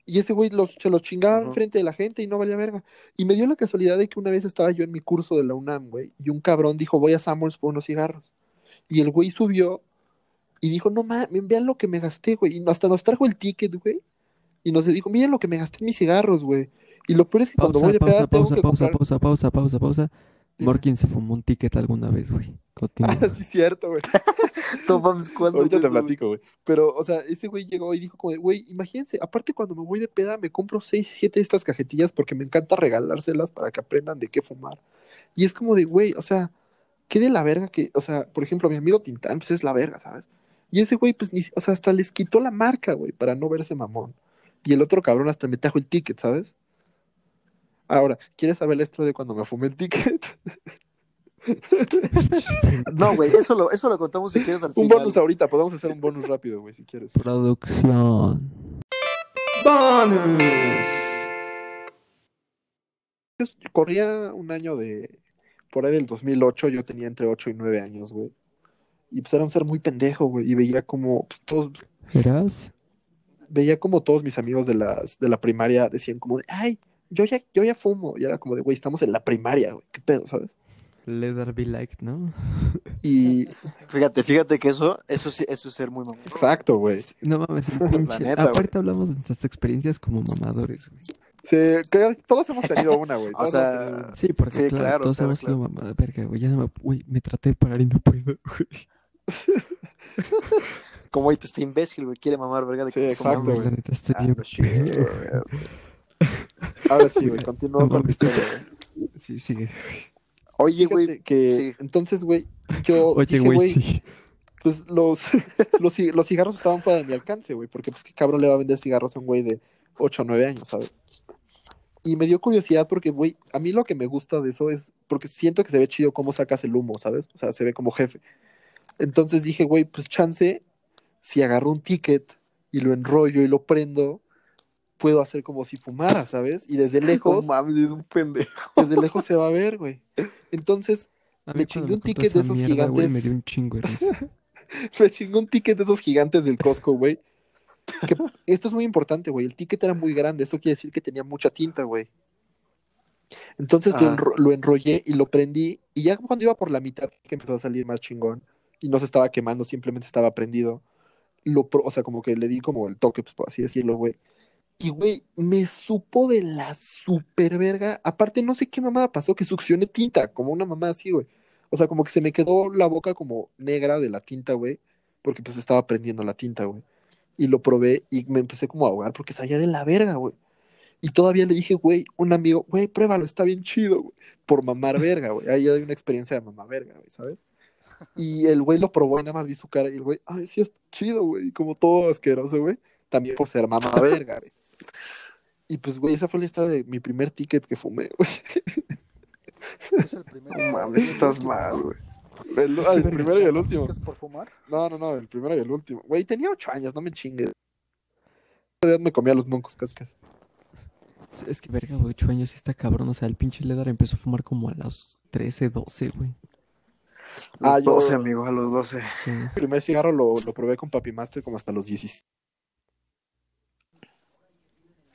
Y ese güey los, se los chingaba Ajá. enfrente de la gente y no valía verga. Y me dio la casualidad de que una vez estaba yo en mi curso de la UNAM, güey, y un cabrón dijo, voy a Samuels por unos cigarros. Y el güey subió y dijo, no mames, vean lo que me gasté, güey. Y hasta nos trajo el ticket, güey. Y nos dijo, miren lo que me gasté en mis cigarros, güey. Y lo peor es que cuando voy de pausa, pausa, pausa, comprar... pausa, pausa, pausa, pausa. Morkin se fumó un ticket alguna vez, güey. Continúa. Ah, sí, cierto, güey. ¿cuándo Ahorita te platico, güey. Pero, o sea, ese güey llegó y dijo como de, güey, imagínense, aparte cuando me voy de peda me compro seis, siete de estas cajetillas porque me encanta regalárselas para que aprendan de qué fumar. Y es como de, güey, o sea, qué de la verga que, o sea, por ejemplo, mi amigo Tintán, pues es la verga, ¿sabes? Y ese güey, pues, ni, o sea, hasta les quitó la marca, güey, para no verse mamón. Y el otro cabrón hasta me trajo el ticket, ¿sabes? Ahora, ¿quieres saber el esto de cuando me fumé el ticket? No, güey, eso lo, eso lo contamos si quieres al un final. bonus ahorita, podemos hacer un bonus rápido, güey, si quieres. Producción. Yo corría un año de, por ahí del 2008, yo tenía entre 8 y 9 años, güey. Y pues era un ser muy pendejo, güey, y veía como, pues, todos, ¿Eras? veía como todos mis amigos de las, de la primaria decían como de, ay, yo ya, yo ya fumo, y era como de, güey, estamos en la primaria, güey, qué pedo, ¿sabes? Let her be liked, ¿no? Y, Fíjate, fíjate que eso, eso sí, eso es ser muy mamón. exacto, güey. No mames, el pinche. neta. Aparte hablamos de nuestras experiencias como mamadores, güey. Sí, que todos hemos tenido una, güey. O sea. Sí, porque Sí, claro, claro, todos claro, hemos sido claro. mamadas. Verga, güey, ya no me, güey, me traté de parar y no puedo, güey. Como ahorita este imbécil, güey, quiere mamar, verga, de Sí, que se exacto, la neta estoy Ah, bien shit, güey. Ahora sí, güey, continúa No con la historia, güey. Sí, sigue. Oye, güey, que, sí. entonces, güey, yo Oye, dije, güey, sí. pues los, los, los cigarros estaban fuera de mi alcance, güey, porque pues qué cabrón le va a vender cigarros a un güey de 8 o 9 años, ¿sabes? Y me dio curiosidad porque, güey, a mí lo que me gusta de eso es porque siento que se ve chido cómo sacas el humo, ¿sabes? O sea, se ve como jefe. Entonces dije, güey, pues chance, si agarro un ticket y lo enrollo y lo prendo, puedo hacer como si fumara, ¿sabes? Y desde No lejos, mames, es un pendejo. desde lejos se va a ver, güey. Entonces, me chingué un ticket de esos mierda, güey, gigantes. me dio un chingo de risa. me chingó un ticket de esos gigantes del Costco, güey. Que- esto es muy importante, güey. El ticket era muy grande. Eso quiere decir que tenía mucha tinta, güey. Entonces lo, enro- lo enrollé y lo prendí. Y ya cuando iba por la mitad, que empezó a salir más chingón. Y no se estaba quemando, simplemente estaba prendido. Lo pro- o sea, como que le di como el toque, pues por así decirlo, güey. Y, güey, me supo de la super verga. Aparte, no sé qué mamada pasó, que succioné tinta, como una mamá así, güey. O sea, como que se me quedó la boca como negra de la tinta, güey. Porque pues estaba prendiendo la tinta, güey. Y lo probé y me empecé como a ahogar porque salía de la verga, güey. Y todavía le dije, güey, un amigo, güey, pruébalo, está bien chido, güey. Por mamar verga, güey. Ahí hay una experiencia de mamar verga, güey, ¿sabes? Y el güey lo probó y nada más vi su cara y el güey, ay, sí es chido, güey, como todo asqueroso, güey. También por ser mamá verga, güey. Y pues, güey, esa fue la historia de mi primer ticket que fumé, güey. Es el primero. No mames, estás mal, güey. El, ah, el primero y el último. ¿Es por fumar? No, no, no, el primero y el último. Güey, tenía ocho años, no me chingues. Me comía los moncos casi casi. Es- que verga, güey, ocho años está cabrón. O sea, el pinche Ledar empezó a fumar como a los 13, 12, güey. Ah, Ah, yo- 12, amigo, a los 12. Sí. El primer cigarro lo, lo probé con Papi Master como hasta los 16.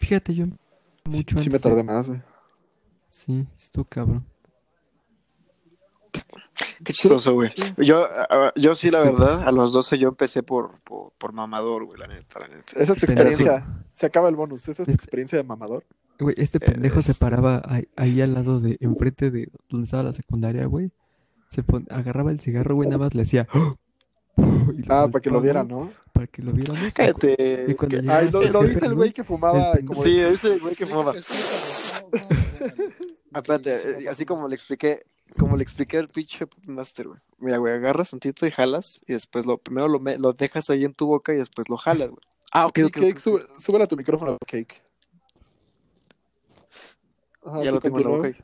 Fíjate, yo mucho sí, antes. me de- tardé más, güey. Sí, estuvo cabrón. Qué chistoso, güey. Yo, yo sí, la Sí. verdad, a los 12 yo empecé por, por, por mamador, güey, la neta, la neta. Esa es tu sí. experiencia. Se acaba el bonus. Esa es tu Este- experiencia de mamador. Güey, este pendejo se paraba ahí, ahí al lado de, enfrente de donde estaba la secundaria, güey. Se pon- agarraba el cigarro, güey, nada más le hacía. y lo Ah, para que lo vieran, ¿no? Para que lo cu- Cállate. Y cuando que- llegaba Ay, lo, lo dice el güey que fumaba. el como Sí, ese güey que Sí, fumaba. espérate, eh, así como le expliqué, como le expliqué al pinche master, güey. Mira, güey, agarras tantito y jalas, y después lo, primero lo, me- lo dejas ahí en tu boca y después lo jalas, güey. Ah, ok, Sí, ok, Cake, ok, sube, súbele a tu micrófono, Cake. Ajá, Ya sí, lo tengo en la boca ahí.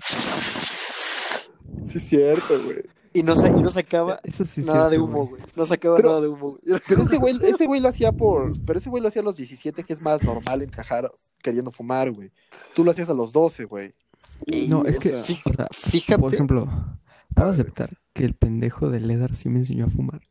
Sí, cierto, güey. Y no, sa- y no sacaba Eso sí es nada de humo, güey. No sacaba Pero- nada de humo, güey. Pero ese güey, ese güey lo hacía por. Pero ese güey lo hacía a los 17, que es más normal encajar queriendo fumar, güey. Tú lo hacías a los 12, güey. No, es o que, sea, fí- o sea, Fíjate. por ejemplo, puedo aceptar que el pendejo de Ledar sí me enseñó a fumar.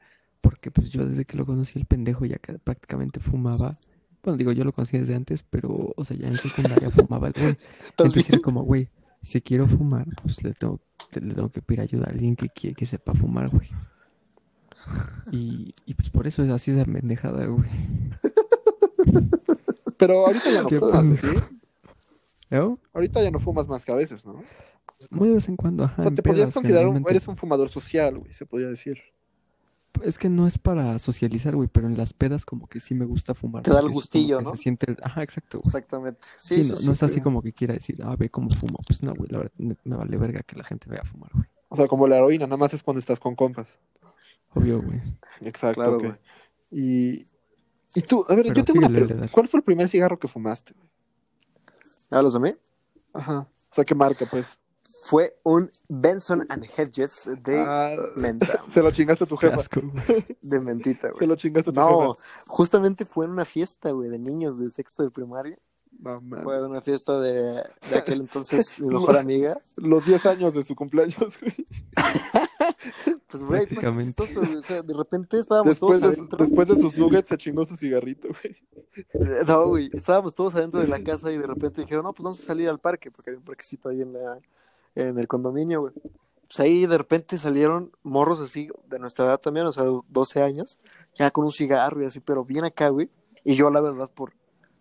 Porque pues yo desde que lo conocí, el pendejo ya que prácticamente fumaba. Bueno, digo, yo lo conocí desde antes, pero, o sea, ya en secundaria fumaba el güey. ¿Estás Entonces era como, güey, si quiero fumar, pues le tengo, le tengo que pedir ayuda a alguien que, que, que sepa fumar, güey. Y, y pues por eso es así esa pendejada, güey. Pero ahorita ya no Qué fumas. ¿sí? ¿No? Ahorita ya no fumas más que a veces, ¿no? Muy de vez en cuando, ajá. O sea, te podrías pedas, considerar un, eres un fumador social, güey, se podría decir. Es que no es para socializar, güey, pero en las pedas como que sí me gusta fumar. Te da el gustillo, que ¿no? Se siente, ajá, exacto, güey. Exactamente. Sí, no, no es así pero- como que quiera decir, ah, ve cómo fumo. Pues no, güey, la verdad, me, me vale verga que la gente vaya a fumar, güey. O sea, como la heroína, nada más es cuando estás con compas. Obvio, güey. Exacto. Claro, güey. Y, y tú, a ver, Pero yo tengo una pregunta. ¿Cuál fue el primer cigarro que fumaste? güey? ¿Hablas de mí? Ajá. O sea, ¿qué marca, pues? Fue un Benson and Hedges de Ah, menta. se lo chingaste a tu jefa. asco, güey. De mentita, Se güey. lo chingaste a tu No, jefa. justamente fue en una fiesta, güey, de niños de sexto de primaria. No, mames. Fue una fiesta de, de aquel entonces mi mejor amiga. Los 10 años de su cumpleaños, güey. Pues, güey, fue chistoso, güey. O sea, de repente estábamos Después todos de, adentro. después de sus nuggets se chingó su cigarrito, güey. No, güey, estábamos todos adentro de la casa y de repente dijeron, no, pues vamos a salir al parque, porque había un parquecito ahí en, la, en el condominio, güey. Pues ahí de repente salieron morros así, de nuestra edad también, o sea, 12 años, ya con un cigarro y así, pero bien acá, güey. Y yo, la verdad, por,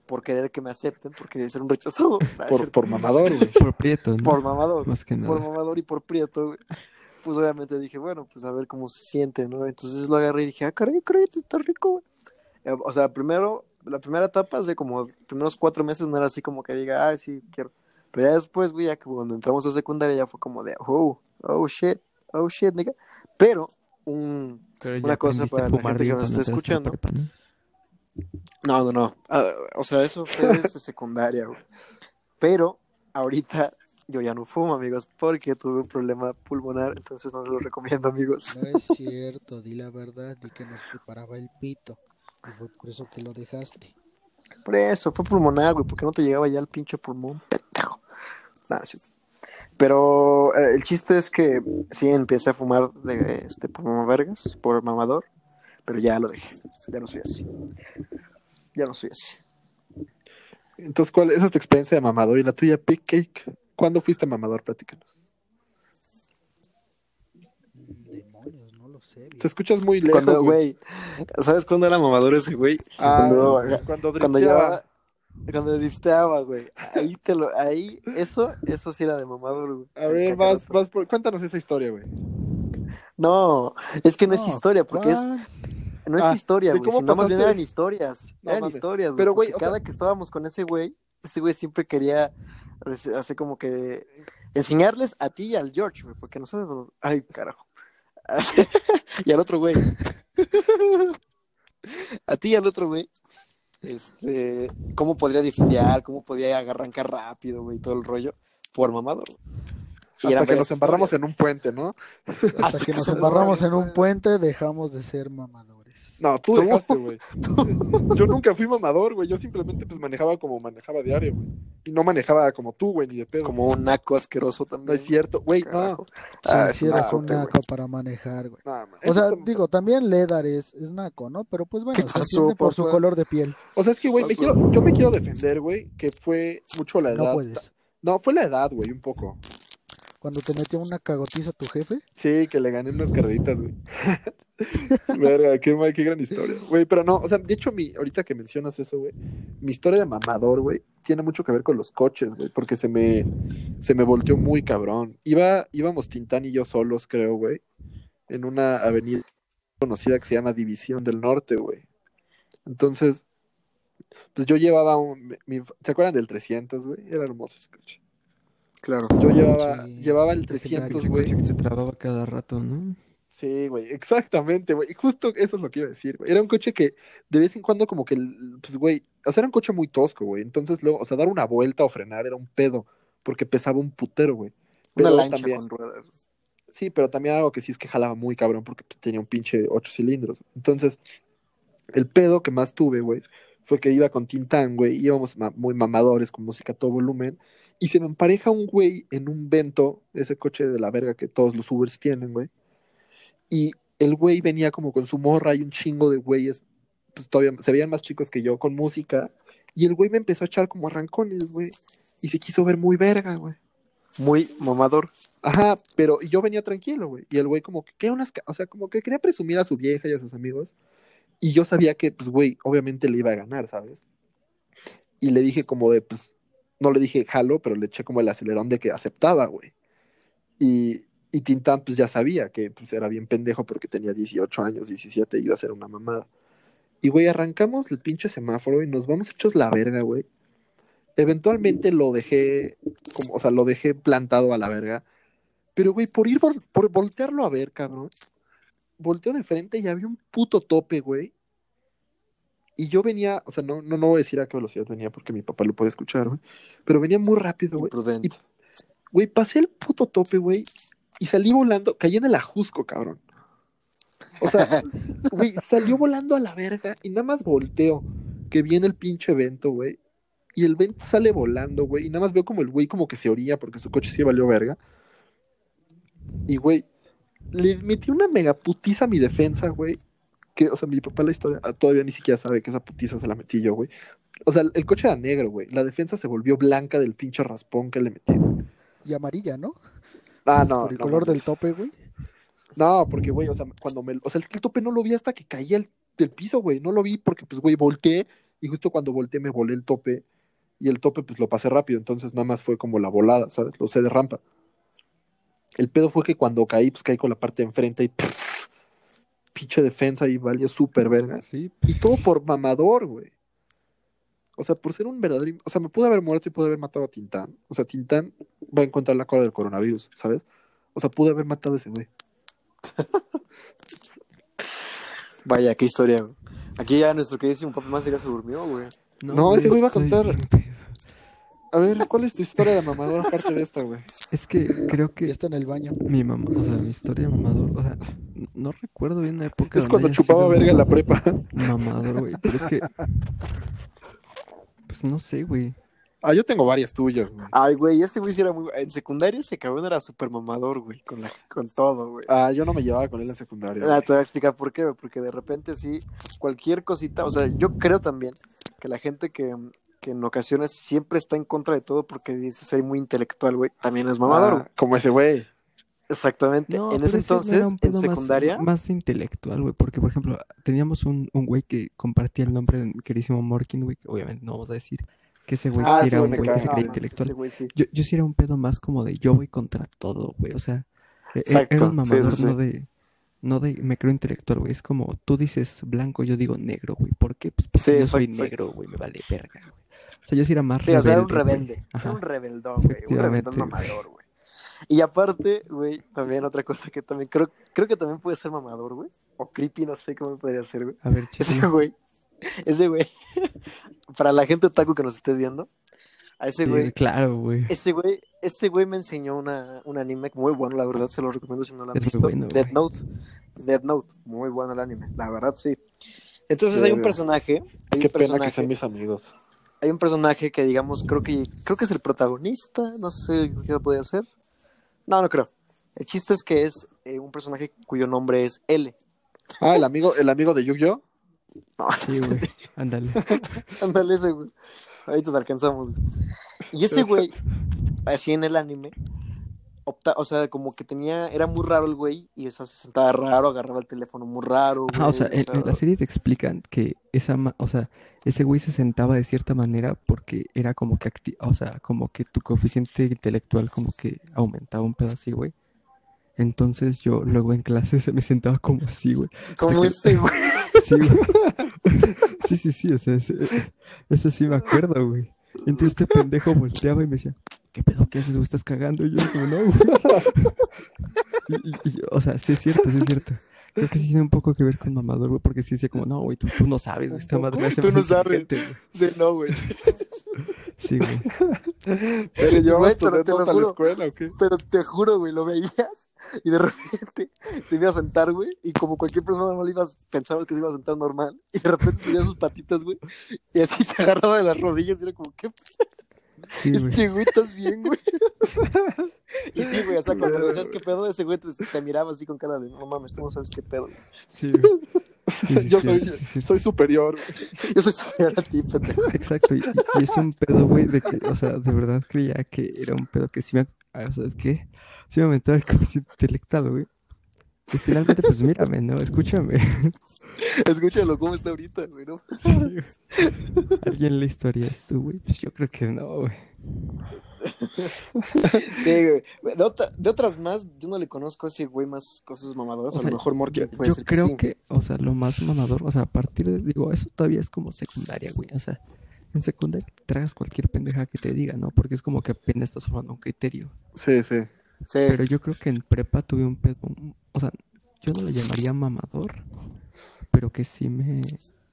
por querer que me acepten, por querer ser un rechazado, Por, por mamador, güey. Por prieto, ¿no? por mamador, Más que por nada. mamador y por prieto, güey. Pues obviamente dije, bueno, pues a ver cómo se siente, ¿no? Entonces lo agarré y dije, ah, caray, caray, está rico, güey. Eh, O sea, primero, la primera etapa, hace como primeros cuatro meses, no era así como que diga, ah, sí, quiero. Pero ya después, güey, ya que cuando entramos a secundaria ya fue como de, oh, oh, shit, oh, shit, nigga. Pero, un... Pero una cosa para la fumar gente que nos está escuchando. ¿no? No, no. Ah, o sea, eso fue desde secundaria, güey. Pero, ahorita yo ya no fumo, amigos, porque tuve un problema pulmonar, entonces no se lo recomiendo, amigos. No es cierto, di la verdad, di que nos preparaba el pito. Y fue por eso que lo dejaste. Por eso, fue pulmonar, güey, porque no te llegaba ya el pinche pulmón. Nada, sí. Pero eh, el chiste es que sí empecé a fumar de este por mamavergas, por mamador, pero ya lo dejé. Ya no soy así. Ya no soy así. Entonces, ¿cuál esa es tu experiencia de mamador? ¿Y la tuya, Big Cake? ¿Cuándo fuiste mamador? Platícanos. Demonios, no lo sé. Te escuchas muy lejos, Cuando, güey. ¿sabes cuándo era mamador ese güey? Ah, cuando, cuando, cuando llevaba, cuando disteaba, güey. Ahí te lo, ahí, eso, eso sí era de mamador, güey. A ver, vas, vas por... Cuéntanos esa historia, güey. No, es que no, es historia, porque es. No es Ah, historia, ¿y güey. sino más bien eran historias. No eran mames. historias, güey. Pero, güey, sea- cada que estábamos con ese güey, ese güey siempre quería hacer como que enseñarles a ti y al George, güey. Porque nosotros, ay, carajo. y al otro güey. a ti y al otro güey. Este, ¿cómo podría driftear? ¿Cómo podría arrancar rápido, güey? Todo el rollo. Por mamador. Y Hasta que nos embarramos historias. en un puente, ¿no? Hasta Hasta que que nos embarramos en un puente, dejamos de ser mamadores. No, tú ¿Tú? dejaste, güey. Yo nunca fui mamador, güey. Yo simplemente pues manejaba como manejaba diario, güey. Y no manejaba como tú, güey, ni de pedo. Como un naco asqueroso No también. es cierto. Güey, no. Sí, Ah, sí eres naco, un naco para manejar, güey. No, man, O sea, digo, también Ledar es, es naco, ¿no? Pero pues bueno, ¿Qué se por su color de piel. O sea, es que, güey, me pasó? quiero, yo me quiero defender, güey, que fue mucho la edad. No puedes. No, fue la edad, güey, un poco. Cuando te metió una cagotiza tu jefe, Sí, que le gané unas carreritas, güey. Verga, qué, qué gran historia. Güey, pero no, o sea, de hecho, mi, ahorita que mencionas eso, güey, mi historia de mamador, güey, tiene mucho que ver con los coches, güey, porque se me, se me volteó muy cabrón. Iba, íbamos Tintán y yo solos, creo, güey, en una avenida conocida que se llama División del Norte, güey. Entonces, pues yo llevaba un, ¿se acuerdan del 300, güey? Era hermoso ese coche. Claro. Yo llevaba, Sí, llevaba el legendario. 300, Pinche güey. se trababa cada rato, ¿no? Sí, güey, exactamente, güey. Y Justo eso es lo que iba a decir, güey. Era un coche que de vez en cuando como que, pues, güey, o sea, era un coche muy tosco, güey. Entonces luego, o sea, dar una vuelta o frenar era un pedo, porque pesaba un putero, güey. Una lancha también- con ruedas. Sí, pero también algo que sí es que jalaba muy cabrón, porque pues, tenía un pinche ocho cilindros. Entonces, el pedo que más tuve, güey, fue que iba con Tintán, güey, íbamos ma- muy mamadores con música a todo volumen, y se me empareja un güey en un Vento, ese coche de la verga que todos los Ubers tienen, güey, y el güey venía como con su morra y un chingo de güeyes, pues todavía se veían más chicos que yo, con música, y el güey me empezó a echar como arrancones, güey, y se quiso ver muy verga, güey. Muy mamador. Ajá, pero yo venía tranquilo, güey. Y el güey como que, ¿qué unas, o sea, como que quería presumir a su vieja y a sus amigos. Y yo sabía que, pues, güey, obviamente le iba a ganar, ¿sabes? Y le dije como de, pues, no le dije jalo, pero le eché como el acelerón de que aceptaba, güey. Y, y Tintán, pues, ya sabía que, pues, era bien pendejo porque tenía 18 años, 17, y iba a ser una mamada. Y, güey, arrancamos el pinche semáforo y nos vamos hechos la verga, güey. Eventualmente lo dejé, como, o sea, lo dejé plantado a la verga. Pero, güey, por ir, vol- por voltearlo a ver, cabrón, volteo de frente y había un puto tope, güey. Y yo venía, o sea, no, no, no voy a decir a qué velocidad venía porque mi papá lo puede escuchar, güey. Pero venía muy rápido, güey. Imprudente. Güey, pasé el puto tope, güey, y salí volando, caí en el ajusco, cabrón. O sea, güey, salió volando a la verga y nada más volteo que viene el pinche evento, güey. Y el vento sale volando, güey, y nada más veo como el güey como que se orilla porque su coche sí valió verga. Y, güey, le metí una mega putiza a mi defensa, güey. Que, o sea, mi papá la historia todavía ni siquiera sabe que esa putiza se la metí yo, güey. O sea, el, coche era negro, güey. La defensa se volvió blanca del pinche raspón que le metí. güey. y amarilla, ¿no? Ah, no. Por el no, color del tope, güey. No, porque, güey, o sea, cuando me. O sea, el tope no lo vi hasta que caía el, del piso, güey. No lo vi porque, pues, güey, volteé. Y justo cuando volteé me volé el tope. Y el tope, pues, lo pasé rápido. Entonces, nada más fue como la volada, ¿sabes? Lo sé de rampa. El pedo fue que cuando caí, pues, caí con la parte de enfrente y. pff, pinche defensa y valió súper verga. Sí, Y todo por mamador, güey. O sea, por ser un verdadero. O sea, me pude haber muerto y pude haber matado a Tintán. O sea, Tintán va a encontrar la cola del coronavirus, ¿sabes? O sea, pude haber matado a ese güey. Vaya, qué historia, güey. Aquí ya nuestro queridísimo papá más ya se durmió, güey. No, ese güey iba a contar. bien. A ver, ¿cuál es tu historia de mamador aparte de esta, güey? Es que creo Ya que está en el baño. mi mamá, o sea, mi historia de mamador, o sea, no recuerdo bien la época Es cuando chupaba verga en la prepa. Mamador, güey, pero es que pues no sé, güey. Ah, yo tengo varias tuyas, güey. Ay, güey, ese güey sí era muy... En secundaria ese cabrón era súper mamador, güey, con, la... con todo, güey. Ah, yo no me llevaba con él en secundaria. Ah, te voy a explicar por qué, güey, porque de repente sí, cualquier cosita, o sea, yo creo también que la gente que, que en ocasiones siempre está en contra de todo porque dice ser muy intelectual, güey, también es mamador. Ah, como ese güey. Exactamente. No, en ese entonces, un en pedo más- secundaria, Más, intelectual, güey, porque por ejemplo, teníamos un, un güey que compartía el nombre de mi queridísimo Morkin, güey, que obviamente no vamos a decir que ese güey Ah, sí sí, era un güey que se creía no, intelectual. ese güey sí. Yo, yo sí era un pedo más como de yo voy contra todo, güey. O sea, e- e- Exacto, era un sí, sí, mamador sí. no de no de me creo intelectual, güey. Es como tú dices blanco, yo digo negro, güey. ¿Por qué? Pues porque Sí, yo soy exacto, negro, güey. Me vale verga, güey. O sea, yo sí era más Sí, o sea, era un rebelde, rebelde. Era un rebeldón, güey. Un rebeldón mamador, güey. Y aparte, güey, también otra cosa que también creo, creo que también puede ser mamador, güey. O creepy, no sé cómo podría ser, güey. A ver, Ese chisme. güey, ese güey, para la gente otaku que nos esté viendo, a ese Sí, güey, claro, güey. ese güey, ese güey me enseñó una, un anime muy bueno, la verdad, se lo recomiendo si no lo han Es visto. bueno, güey. Note. Death Note, muy bueno el anime, la verdad, sí. Entonces hay un personaje, hay Qué un pena que sean mis amigos. Hay un personaje que digamos, creo que, creo que es el protagonista, no sé qué podría ser. No, no creo. El chiste es que es eh, un personaje cuyo nombre es L. Ah, el amigo, el amigo de Yu-Gi-Oh! No, Sí, güey. Ándale. Ándale ese, güey. Ahorita te alcanzamos. güey. Y ese güey, así en el anime, opta, o sea, como que tenía, era muy raro el güey, y o sea, se sentaba raro, agarraba el teléfono muy raro. Ah, o sea, en, en la serie te explican que esa, o sea, ese güey se sentaba de cierta manera porque era como que, acti- o sea, como que tu coeficiente intelectual como que aumentaba un pedazo así, güey. Entonces yo luego en clases me sentaba como así, güey. como ese, güey. Sí, güey. Sí, sí, sí, o sea, ese- eso sí me acuerdo, güey. Entonces este pendejo volteaba y me decía, ¿qué pedo? ¿Qué haces, güey? ¿Estás cagando? Y yo como, no, güey. Y, y- y, o sea, sí es cierto, sí es cierto. Creo que sí tiene un poco que ver con mamador, güey, porque sí decía como, no, güey, tú, tú no sabes, güey, esta madre me hace Tú más no sabes. Sí, no, güey. Sí, güey. ¿Le llevabas Güey, pero te lo retos a la juro. escuela o qué? Pero te juro, güey, lo veías y de repente se iba a sentar, güey, y como cualquier persona normal ibas, pensaba que se iba a sentar normal, y de repente subía sus patitas, güey, y así se agarraba de las rodillas y era como, ¿qué Sí. Este güey, ¿estás bien, güey? y sí, güey, o sea, cuando le decías qué pedo, ese güey te, te miraba así con cara de, no mames, tú no sabes qué pedo. güey. Sí, güey. Sí, sí, Yo sí, soy, sí, sí, sí. soy superior. güey. Yo soy superior a ti, pendejo. Exacto, y, y es un pedo, güey, de que, o sea, de verdad creía que era un pedo que sí me, o sea, es que sí me aumentaba el coeficiente intelectual, güey. Y finalmente, pues mírame, ¿no? Escúchame. Escúchalo, ¿cómo está ahorita, güey? ¿no? Sí. ¿Alguien le historia esto, güey? Pues yo creo que no, güey. Sí, güey. De, otra- de otras más, yo no le conozco a ese güey más cosas mamadoras. O a lo mejor Yo, puede yo ser creo sí. que, o sea, lo más mamador, o sea, a partir de, digo, eso todavía es como secundaria, güey. O sea, en secundaria te tragas cualquier pendeja que te diga, ¿no? Porque es como que apenas estás formando un criterio. Sí, sí. Sí. Pero yo creo que en prepa tuve un pedo, o sea, yo no le llamaría mamador, pero que sí me,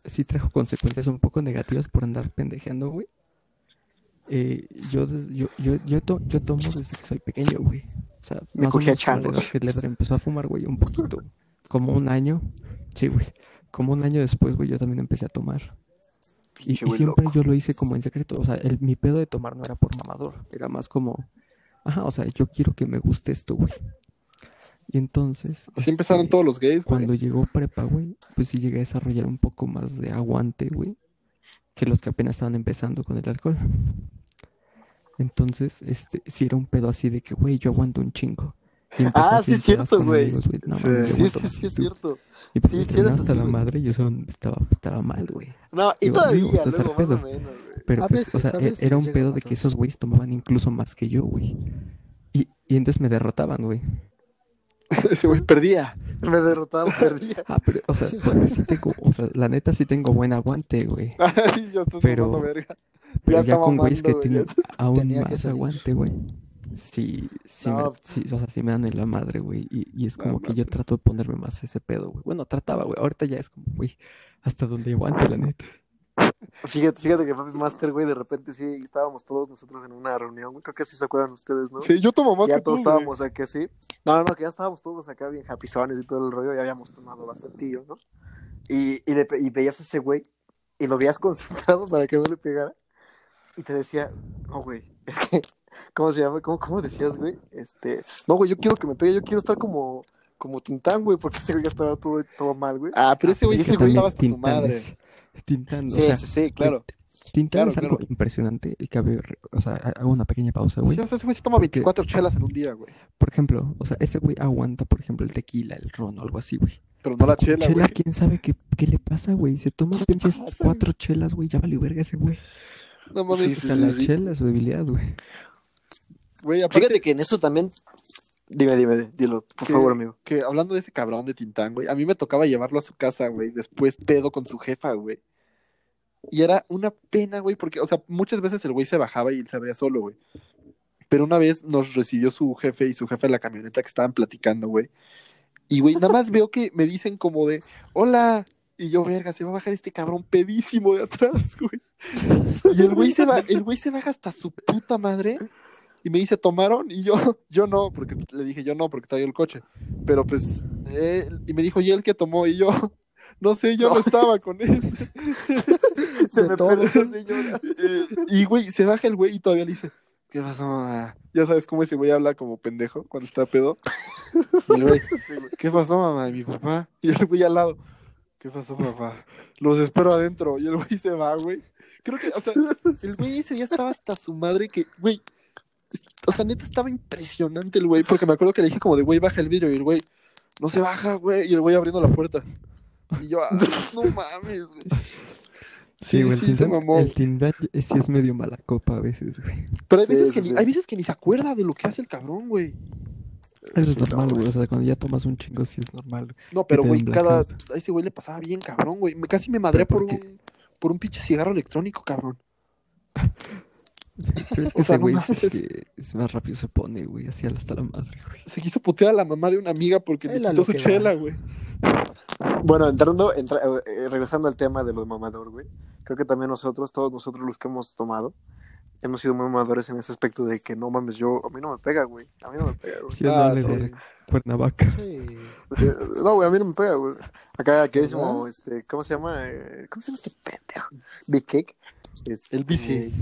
sí trajo consecuencias un poco negativas por andar pendejeando, güey. Eh, yo, yo, yo, yo, to- yo tomo desde que soy pequeño, güey. O sea, Me más cogía changos. que Ledra empezó a fumar, güey, un poquito. Como un año, sí, güey. Como un año después, güey, yo también empecé a tomar. Y, siempre loco. yo lo hice como en secreto. O sea, el, mi pedo de tomar no era por mamador. Era más como, ajá, o sea, yo quiero que me guste esto, güey. Y entonces. Así empezaron este, todos los gays, güey. Cuando llegó prepa, güey, pues sí llegué a desarrollar un poco más de aguante, güey, que los que apenas estaban empezando con el alcohol. Entonces, este, sí era un pedo así de que, güey, yo aguanto un chingo. Ah, sí, es cierto, güey. No, Sí. mames, yo Sí, sí, más es cierto. Y pues Sí, sí hasta así, la madre y eso estaba, estaba mal, güey. No, y Digo, todavía, gusta hacer luego, más o pedo. menos, güey. Pero A pues, veces, o sea, a e- veces era un pedo de que esos güeyes tomaban incluso más que yo, güey. Y, y entonces me derrotaban, güey. Ese güey perdía. Me derrotaba, perdía. Ah, pero, o sea, porque sí tengo, o sea, la neta sí tengo buen aguante, güey. Ay, ya estás Pero- verga. Pero Ya ya, con güeyes que tienen aún más aguante, güey. Sí, sí, me, No. sí, o sea, sí me dan en la madre, güey. Y, y es No como que yo trato de ponerme más ese pedo, güey. Bueno, trataba, güey. Ahorita ya es como, güey, hasta donde aguante, la neta. Fíjate, fíjate que Papi Master, güey, de repente sí estábamos todos nosotros en una reunión, güey. Creo que sí se acuerdan ustedes, ¿no? Sí, yo tomo más ya que tú, todos güey. estábamos acá, sí. No, no, no, que ya estábamos todos acá bien japizones y todo el rollo, ya habíamos tomado bastantillo, ¿no? Y, y, le, y veías a ese güey y lo veías concentrado para que no le pegara. Y te decía, no, güey, es que, ¿cómo se llama? ¿Cómo, cómo decías, güey? Este, no, güey, yo quiero que me pegue, yo quiero estar como, como Tintán, güey, porque ese güey ya estaba todo, todo mal, güey. Ah, pero ese güey y sí ese güey estaba hasta su madre. es- Tintán, o Sí, sea, sí, sí, claro. Tintán Claro, es algo claro. impresionante y cabe, o sea, ha- hago una pequeña pausa, güey. Sí, o sea, ese güey se toma 24 chelas en un día, güey. Por ejemplo, o sea, ese güey aguanta, por ejemplo, el tequila, el ron o algo así, güey. Pero no la chela, chela, güey. quién sabe qué, qué le pasa, güey. Se toma ¿Qué le pinches pasa, güey? cuatro chelas, güey. Ya valió verga ese güey. No mames, Sí, O sí, sea, sí, la sí. chela es su debilidad, güey. Güey, aparte Fíjate que en eso también. Dime, dime, dilo, por que- favor, amigo. que hablando de ese cabrón de Tintán, güey, a mí me tocaba llevarlo a su casa, güey, después pedo con su jefa, güey. Y era una pena, güey, porque, o sea, muchas veces el güey se bajaba y él se abría solo, güey. Pero una vez nos recibió su jefe y su jefe en la camioneta que estaban platicando, güey. Y, güey, nada más veo que me dicen como de, hola. Y yo, verga, se va a bajar este cabrón pedísimo de atrás, güey. Y el güey se va, el güey se baja hasta su puta madre. Y me dice, ¿tomaron? Y yo, yo no, porque le dije, yo no, porque traía el coche. Pero pues, eh, y me dijo, ¿y él qué tomó? Y yo, no sé, yo no, estaba con él. Se me perdió, señora. Eh, y güey, se baja el güey y todavía le dice, ¿qué pasó? mamá?" Ya sabes cómo ese güey habla como pendejo cuando está pedo. Y el güey, ¿qué pasó, mamá? Y mi papá. Y el güey al lado, ¿qué pasó, papá? Los espero adentro. Y el güey se va, güey. Creo que, o sea, el güey ese día estaba hasta su madre que, güey, o sea, neta estaba impresionante el güey, porque me acuerdo que le dije como de, güey, baja el vidrio. Y el güey, no se baja, güey. Y el güey abriendo la puerta. Y yo, ah, no mames, güey. Sí, güey, el, sí, se Tindar, mamó. el Tindar es- sí es medio mala copa a veces, güey. Pero hay Sí, veces, que sí, ni, hay veces que ni se acuerda de lo que hace el cabrón, güey. Eso es Sí, normal, no, güey. O sea, cuando ya tomas un chingo, sí es normal. No, pero güey, cada a ese güey le pasaba bien cabrón, güey. Me- Casi me madré ¿Pero por por un por un pinche cigarro electrónico, cabrón. Pero es que O sea, ese güey es que es más rápido se pone, güey. Así hasta la madre, güey. Se quiso putear a la mamá de una amiga porque le quitó su chela, güey. Bueno, entrando, entra- eh, regresando al tema de los mamador, güey. Creo que también nosotros, todos nosotros los que hemos tomado, hemos sido muy mamadores en ese aspecto de que no mames, yo, a mí no me pega, güey. A mí no me pega, güey. Sí, Ah, sí. de Cuernavaca. Sí. Eh, No, güey, a mí no me pega, güey. Acá, que es como, este, ¿cómo se llama? Eh, ¿Cómo se llama este pendejo? Big Cake. Este, El bici.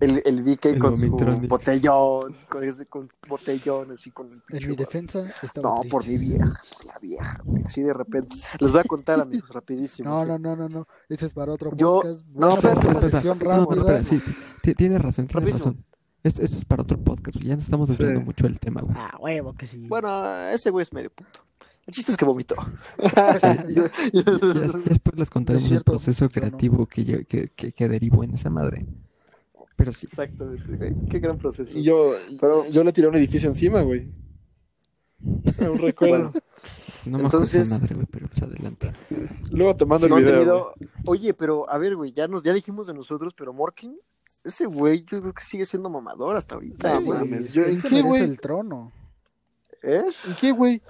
El, el Cake El con su botellón, con, ese, con botellón, así con el En mi defensa estaba No, triste. por mi vieja, por la vieja, güey. Así de repente. Les voy a contar, amigos, rapidísimo. No, sí. no, no, no, no. Ese es para otro Yo- podcast. no, a espera, espera, espera. No, no, espera, sí. Tienes razón, tienes Rapidísimo. razón. Esto, esto es para otro podcast. Ya nos estamos desviando Sí. mucho del tema, güey. Ah, huevo que sí. Bueno, ese güey es medio puto. El chiste es que vomitó. Ya, ya- ya después les contaremos cierto, el proceso yo no. creativo que, que, que, que derivó en esa madre. Pero sí. Exactamente, güey. Qué gran proceso. Y yo, Pero- yo le tiré un edificio encima, güey. Aún recuerdo. Bueno, No me acuerdo esa Entonces- madre, güey, pero pues adelante. Luego te mando si el video. tenido- Oye, pero a ver, güey, ya, nos, ya dijimos de nosotros, pero Morkin, ese güey, yo creo que sigue siendo mamador hasta ahorita. No güey. mames, yo- ¿en qué, güey? el trono. ¿Eh? güey. ¿Qué, güey?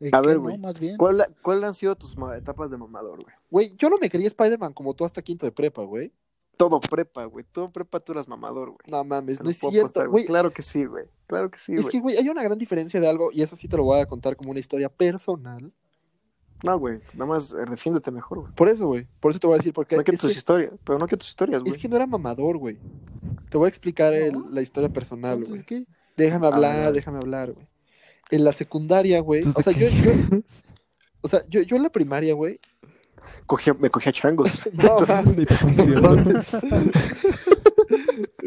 ¿En A ver, güey. ¿Cuál, ¿Cuál han sido tus etapas de mamador, güey? Güey, yo no me quería Spider-Man como tú hasta quinto de prepa, güey. Todo prepa, güey. Todo prepa tú eras mamador, güey. No mames, no es puedo cierto, apostar, güey. Claro que sí, güey. Claro que sí, Es güey. que, güey, hay una gran diferencia de algo, y eso sí te lo voy a contar como una historia personal. No, güey. Nada más eh, defiéndete mejor, güey. Por eso, güey. Por eso te voy a decir, porque No que es, tus que, historias, pero no que tus historias, güey. es que no era mamador, güey. Te voy a explicar la historia personal, güey. ¿qué? Déjame hablar, ver. déjame hablar, güey. En la secundaria, güey. ¿Tú O sea, yo, yo, o sea, yo, yo en la primaria, güey. Cogía- me cogía changos. No, te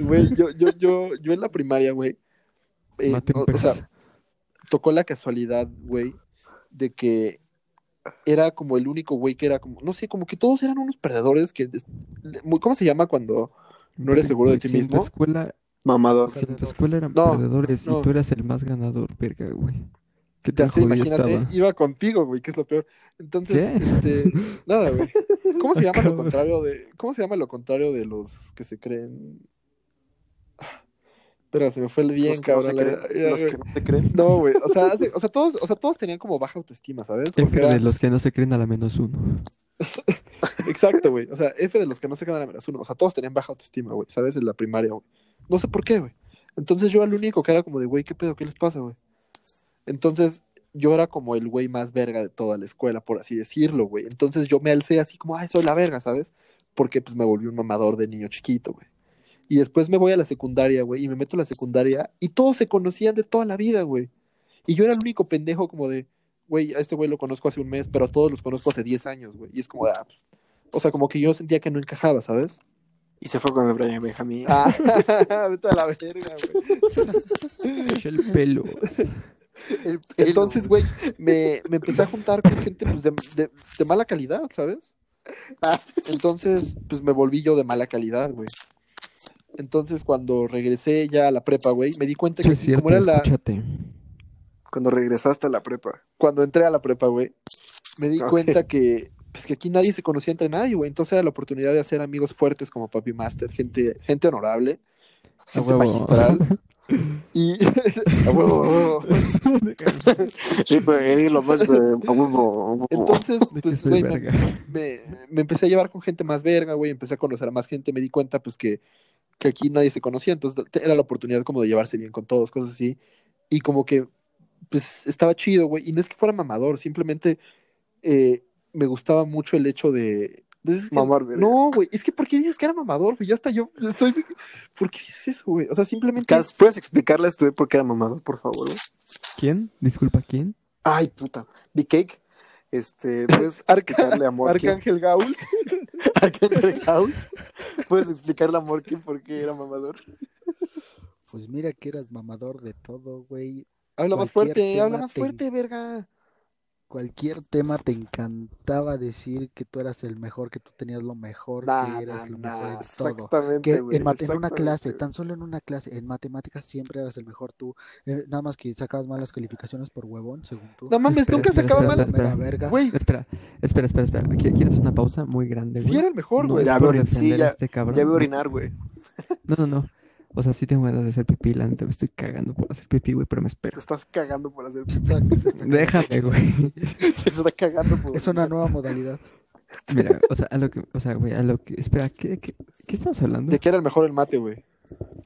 güey, yo, yo, yo, yo en la primaria, güey. eh, o, o sea, tocó la casualidad, güey, de que era como el único güey que era como, no sé, como que todos eran unos perdedores que, muy- ¿cómo se llama cuando no eres seguro de ti Si en tu mismo? escuela, Mamador. si en tu escuela eran No, perdedores no. y tú eras el más ganador, verga, güey. ¿Qué Ya sé, jodido imagínate, estaba? iba contigo, güey, que es lo peor. Entonces, ¿Qué? este, nada, güey. ¿Cómo se llama lo contrario de, cómo se llama lo contrario de los que se creen? Espera, se me fue el bien, los no se cabrón. la- creen. ya, Los güey. que no te creen. No, güey, o sea, hace- o sea, todos, o sea, todos tenían como baja autoestima, ¿sabes? Como F que era- de los que no se creen a la menos uno. Exacto, güey. O sea, F de los que no se quedan a la menos uno. O sea, todos tenían baja autoestima, güey, ¿sabes? En la primaria, güey. No sé por qué, güey. Entonces yo era el único que era como de, güey, ¿qué pedo? ¿Qué les pasa, güey? Entonces yo era como el güey más verga de toda la escuela, por así decirlo, güey. Entonces yo me alcé así como, ay, soy la verga, ¿sabes? Porque pues me volví un mamador de niño chiquito, güey. Y después me voy a la secundaria, güey, y me meto a la secundaria y todos se conocían de toda la vida, güey. Y yo era el único pendejo como de, güey, a este güey lo conozco hace un mes, pero a todos los conozco hace 10 años, güey. Y es como, ah, pues, o sea, como que yo sentía que no encajaba, ¿sabes? Y se fue con el Brian Benjamín. Ah, vete a la verga, güey. El pelo. El Entonces, güey, me, me empecé a juntar con gente pues, de, de- de mala calidad, ¿sabes? Entonces, pues me volví yo de mala calidad, güey. Entonces, cuando regresé ya a la prepa, güey, me di cuenta que sí, cierto, como era la. Cuando regresaste a la prepa. cuando entré a la prepa, güey, me di cuenta que, pues, que aquí nadie se conocía entre nadie, güey. Entonces era la oportunidad de hacer amigos fuertes como Papi Master, gente, gente honorable. gente magistral. Y a huevo, a huevo. Sí, güey, dilo más, güey. A huevo. Entonces, pues, güey, me, me, me empecé a llevar con gente más verga, güey, empecé a conocer a más gente, me di cuenta, pues, que, que aquí nadie se conocía, entonces era la oportunidad como de llevarse bien con todos, cosas así, y como que, pues, estaba chido, güey, y no es que fuera mamador, simplemente eh, me gustaba mucho el hecho de... pues, es que- Mamar, verga. No, güey, es que ¿por qué dices que era mamador, güey? Ya está, yo estoy... ¿Por qué dices eso, güey? O sea, simplemente... Cas, ¿Puedes explicarle a este por qué era mamador, por favor, güey? ¿Quién? Disculpa, ¿quién? Ay, puta. Big Cake. Este, ¿puedes explicarle a Morky? Arcángel Gaul. Arcángel Gaul. ¿Puedes explicarle a Morky por qué era mamador? Pues mira que eras mamador de todo, güey. Habla más fuerte, habla más te- fuerte, verga. Cualquier tema te encantaba decir que tú eras el mejor, que tú tenías lo mejor, Nah, que eras nah, lo nah, mejor en todo. Exactamente, Que en, mate- en una exactamente. clase, tan solo en una clase, en matemáticas siempre eras el mejor tú. Eh, nada más que sacabas malas calificaciones por huevón, según tú. No mames, Espera, nunca espera, sacaba espera, mal. espera. Verga. Güey, Espera, espera, espera, espera. ¿Qui- ¿Quieres una pausa muy grande, sí güey? era el mejor, güey. Ya sí, ya- este. Ya voy a orinar, güey. No, no, no. O sea, sí tengo ganas de hacer pipí, la neta me estoy cagando por hacer pipí, güey, pero me Te espero. estás cagando por hacer Déjame, güey. Se está cagando por Es una nueva modalidad. Mira, o sea, a lo que, o sea, güey, a lo que, espera, ¿qué, qué, qué estamos hablando? De que era el mejor el mate, güey.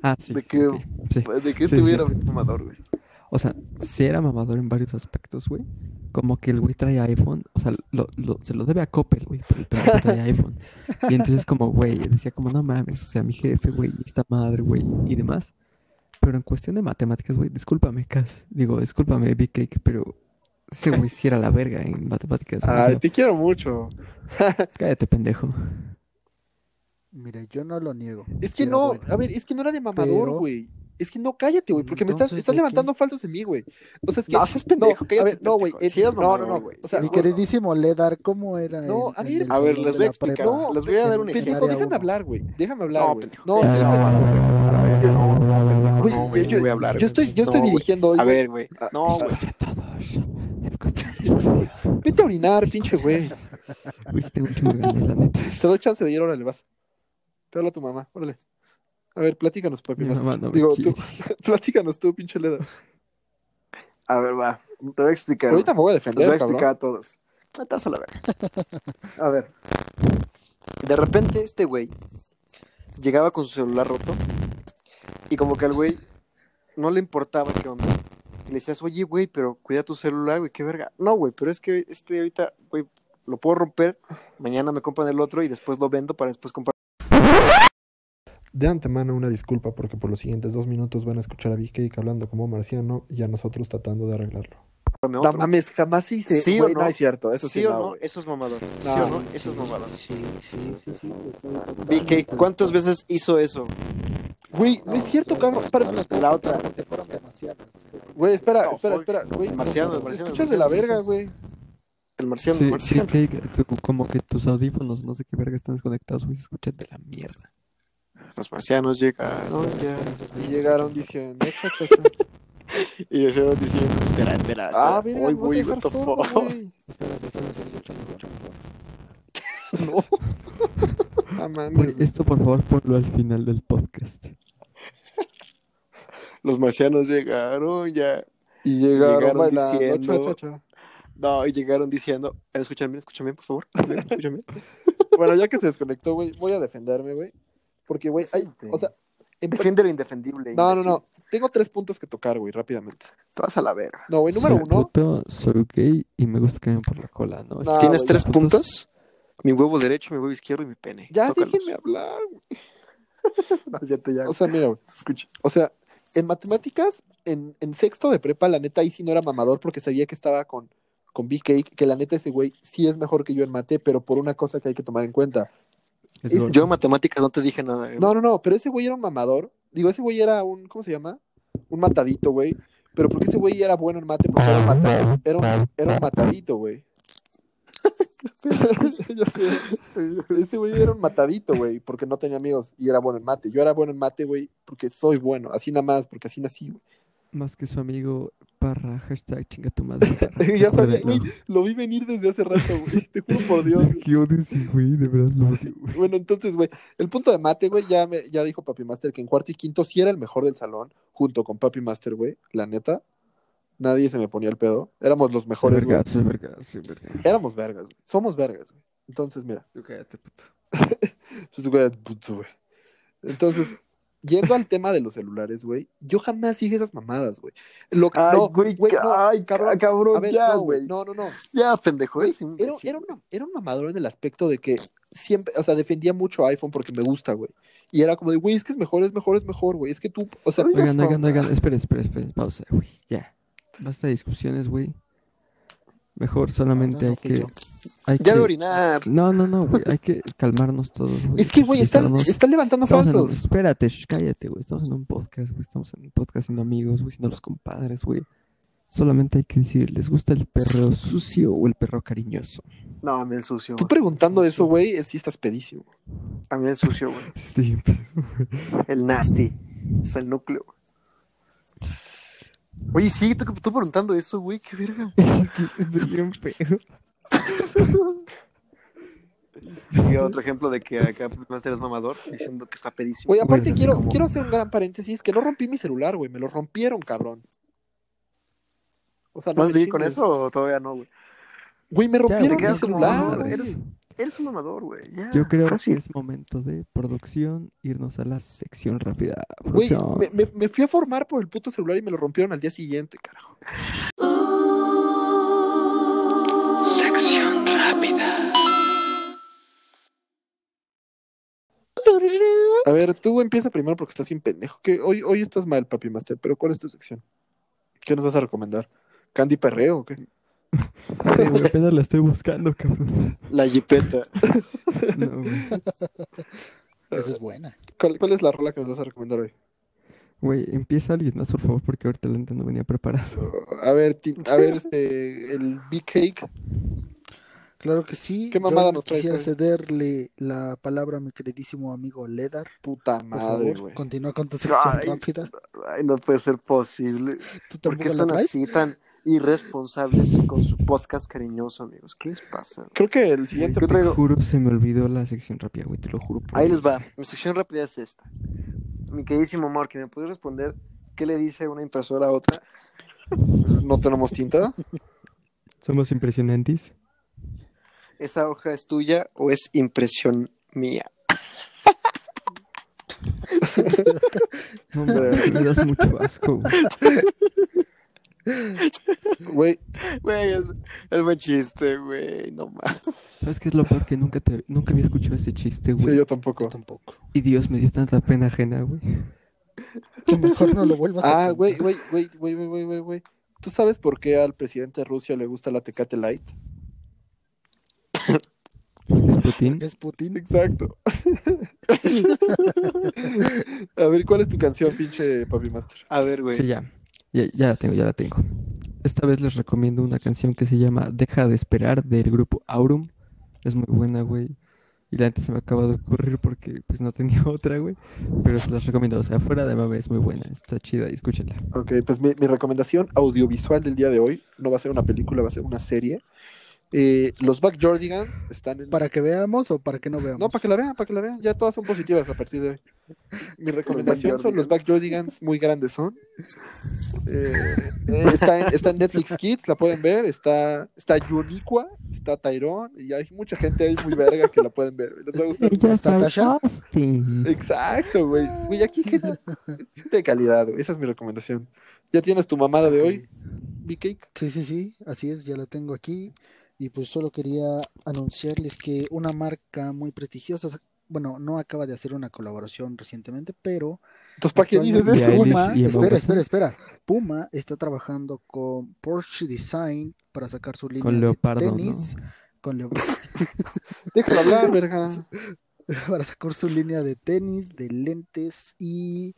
Ah, sí. de que- ok, sí. De que Sí, estuviera sí, sí. mamador, güey. O sea, sí era mamador en varios aspectos, güey. Como que el güey trae iPhone, o sea, lo, lo- se lo debe a Coppel, güey, pero el pendejo trae iPhone. Y entonces como, güey, decía como, no mames, o sea, mi jefe, güey, esta madre, güey, y demás. Pero en cuestión de matemáticas, güey, discúlpame, Cas. Digo, discúlpame, Big Cake, pero ese güey sí era la verga en matemáticas. o Ay, sea, te quiero mucho. cállate, pendejo. Mira, yo no lo niego. Es que no, bueno. a ver, es que no era de mamador, Pero- güey. Es que no, cállate, güey, porque me estás, Entonces, estás ¿de levantando falsos en mí, güey. O sea, es que. No, seas pendejo, no, a ver, no, güey. eras no, no, no. güey. O sea, Mi queridísimo Ledar, ¿cómo era? No, en- a ver, el a ver, les de voy a explicar. No, les voy a dar un ejemplo. pendejo, déjame uno. hablar, güey. Déjame hablar, No, pendejo. No, déjame No, a a no, Güey, no, güey, yo, no voy a hablar, yo estoy, yo estoy dirigiendo hoy. A ver, güey. Ah, No, güey. A. Vete a orinar, pinche güey. Tengo un chingo de ganas, la neta. Te doy chance de ir, órale, vas. Te habla tu mamá, órale. A ver, platícanos, papi. Más- mamá no me Digo, tú, platícanos tú, pinche Leda. A ver, va. Te voy a explicar. Ahorita me voy a Les voy defender, a explicar cabrón. a todos. Estás a la verga. A ver. De repente este güey llegaba con su celular roto y como que al güey no le importaba qué onda. Y le decías, oye, güey, pero cuida tu celular, güey, qué verga. No, güey, pero es que este ahorita, güey, lo puedo romper, mañana me compran el otro y después lo vendo para después comprar De antemano una disculpa porque por los siguientes dos minutos van a escuchar a Big Cake hablando como marciano y a nosotros tratando de arreglarlo. No mames, jamás hice. ¿Sí o no? no es cierto. Eso sí, ¿Sí o no. Eso es mamador. ¿Sí No, o no? sí, Eso es mamador. Sí, sí, sí, sí. BK, ¿cuántas veces hizo eso? Güey, no es cierto, cabrón. Para- La otra. Güey, espera, No, espera, espera. Güey, el marciano, marciano, escuchas de la verga, güey. El marciano, Sí, el sí, marciano. como que tus audífonos, no sé qué verga, están desconectados, güey, se escuchan de la mierda. Los marcianos llegaron ya. Y llegaron diciendo. Y estaban diciendo, espera, espera, espera. Ah, verga, Uy, me vas a uy, dejar what the fuck. Espera, escucha mejor. No. Ah, esto por favor ponlo al final del podcast. Los marcianos llegaron ya. Y llegaron, llegaron bailando. diciendo- cha, cha, cha. No, y llegaron diciendo, ¿me escuchan bien? ¿Escuchan bien, por favor? ¿Escuchan bien? Bueno, ya que se desconectó, güey, voy a defenderme, güey. Porque, güey, hay. O sea. en- Defiende lo indefendible. No, no, no. Tengo tres puntos que tocar, güey, rápidamente. Te vas a la verga. No, güey, número soy uno. puto, soy gay y me gusta que me por la cola, ¿no? No, ¿Tienes güey, tres puntos? Mi huevo derecho, mi huevo izquierdo y mi pene. Ya Tócalos. déjenme hablar, güey. No, ya te ya. O sea, mira, güey. escucha. O sea, en matemáticas, en, en sexto de prepa, la neta ahí sí no era mamador porque sabía que estaba con, con Cake, que la neta ese güey sí es mejor que yo en mate, pero por una cosa que hay que tomar en cuenta. Es. Yo en matemáticas no te dije nada. eh. No, no, no, pero ese güey era un mamador. Digo, ese güey era un, ¿cómo se llama? Un matadito, güey. Pero porque ese güey era bueno en mate, porque era un, mata- era un, era un matadito, güey. Ese güey era un matadito, güey, porque no tenía amigos y era bueno en mate. Yo era bueno en mate, güey, porque soy bueno, así nada más, porque así nací, güey. Más que su amigo Parra, hashtag chinga tu madre. Parra. ya sabía, güey, lo vi venir desde hace rato, güey. Te juro por Dios. Que odio ese güey, de verdad lo odio, güey. Bueno, entonces, güey, el punto de mate, güey, ya, me, ya dijo Papi Master que en cuarto y quinto sí era el mejor del salón, junto con Papi Master, güey, la neta. Nadie se me ponía el pedo. Éramos los mejores, Sí, güey. verga, sí, verga, sí, verga. Éramos vergas, güey. Somos vergas, güey. Entonces, mira. Tú cállate, puto. Puto, güey. Entonces, yendo al tema de los celulares, güey, yo jamás dije esas mamadas, güey. Lo que, Ay, no, güey, güey, no, ay, cabrón, cabrón, ver, ya, no, güey. No, no, no. Ya, pendejo, Güey, era, era, una- era un mamador en el aspecto de que siempre, o sea, defendía mucho iPhone porque me gusta, güey. Y era como de, güey, es que es mejor, es mejor, es mejor, güey. Es que tú, o sea, Oigan, oigan, oigan, esperen, esperen, esperen, pausa, güey, ya. Basta de discusiones, güey. Mejor solamente no, hay que... yo. Hay Ya que... de orinar. No, no, no, güey, hay que calmarnos todos, güey. es que, güey, están, están levantando Estamos en un- falsos. Espérate, cállate, güey. Estamos en un podcast, güey. Estamos en un podcast siendo amigos, güey, siendo los compadres, güey. Solamente hay que decir, ¿les gusta el perro sucio o el perro cariñoso? No, a mí el sucio. Tú güey. preguntando eso, güey, es si estás pedísimo. A mí el sucio, güey. Estoy bien pedo, güey. El nasty. Es el núcleo. Oye, sí, tú, tú preguntando eso, güey, qué verga. Es que estoy bien pedo. Y otro ejemplo de que acá Master es mamador, diciendo que está pedísimo. Güey, aparte Güey, quiero, como- quiero hacer un gran paréntesis, que no rompí mi celular, güey, me lo rompieron, cabrón. O sea, no ¿Vas a seguir con eso o todavía no, güey? Güey, me rompieron mi como celular. eres- Eres un mamador, güey. ya. Yo creo Fácil. que es momento de producción, irnos a la sección rápida. Güey, Producción. me, me- me fui a formar por el puto celular y me lo rompieron al día siguiente, carajo. A ver, tú empieza primero porque estás bien pendejo. Que hoy, hoy estás mal, papi master, pero ¿cuál es tu sección? ¿Qué nos vas a recomendar? ¿Candy Perreo o qué? Apenas la estoy buscando, cabrón. La jipeta. No, güey. Esa es buena. ¿Cuál, cuál es la rola que nos vas a recomendar hoy? Güey, empieza alguien más, por favor, porque ahorita la no venía preparado. A ver, a ver, este, el Big Cake. Claro que sí. ¿Qué mamada Yo nos traes Quisiera cederle la palabra a mi queridísimo amigo Ledar. Puta Por madre, favor, güey. continúa con tu sección Ay. rápida. Ay, no puede ser posible. ¿Tú ¿Por qué tampoco la son traes? así tan irresponsables con su podcast cariñoso, amigos? ¿Qué les pasa? Creo que el siguiente. Yo Te traigo... juro, se me olvidó la sección rápida, güey, te lo juro. por Ahí Dios. les va. Mi sección rápida es esta. Mi queridísimo amor, que me puede responder qué le dice una impresora a otra. No tenemos tinta. Somos impresionantes. ¿Esa hoja es tuya o es impresión mía? No, me das mucho asco, güey. Güey, Güey, es, es buen chiste, güey. No mames. ¿Sabes qué es lo peor? Que nunca, te, nunca había escuchado ese chiste, sí, güey. yo tampoco. Yo tampoco. Y Dios, me dio tanta pena ajena, güey. Que mejor no lo vuelvas a Ah, güey, contar. güey, güey, güey, güey, güey, güey, güey. ¿Tú sabes por qué al presidente de Rusia le gusta la Tecate Light? ¿Es Putin? Es Putin. Exacto. A ver, ¿cuál es tu canción, pinche Papi Master? A ver, güey. Sí, ya. ya. Ya la tengo, ya la tengo. Esta vez les recomiendo una canción que se llama Deja de esperar del grupo Aurum. Es muy buena, güey. Y la neta se me acaba de ocurrir porque pues no tenía otra, güey. Pero se las recomiendo. O sea, fuera de mame es muy buena. Está chida y escúchenla. Ok, pues mi, mi recomendación audiovisual del día de hoy no va a ser una película, va a ser una serie. Eh, los Backjordigans están en... ¿Para que veamos o para que no veamos? No, para que la vean, para que la vean. Ya todas son positivas a partir de hoy. Mi recomendación son los Backjordigans, muy grandes son. Eh, eh, está, en, está en Netflix Kids, la pueden ver. Está, está Yuniqua, está Tyrone, y hay mucha gente ahí muy verga que la pueden ver. Les va a gustar. ¿Está Tasha? Exacto, güey. Güey, aquí gente, gente de calidad, güey. Esa es mi recomendación. ¿Ya tienes tu mamada de hoy, Big Cake? Sí, sí, sí, así es, ya la tengo aquí. Y pues solo quería anunciarles que una marca muy prestigiosa, bueno, no acaba de hacer una colaboración recientemente, pero Entonces, ¿para qué dices eso? Puma, espera, espera, espera. Puma está trabajando con Porsche Design para sacar su línea Con de Leopardo, tenis, con Leo- Déjalo hablar, verga. para sacar su línea de tenis, de lentes y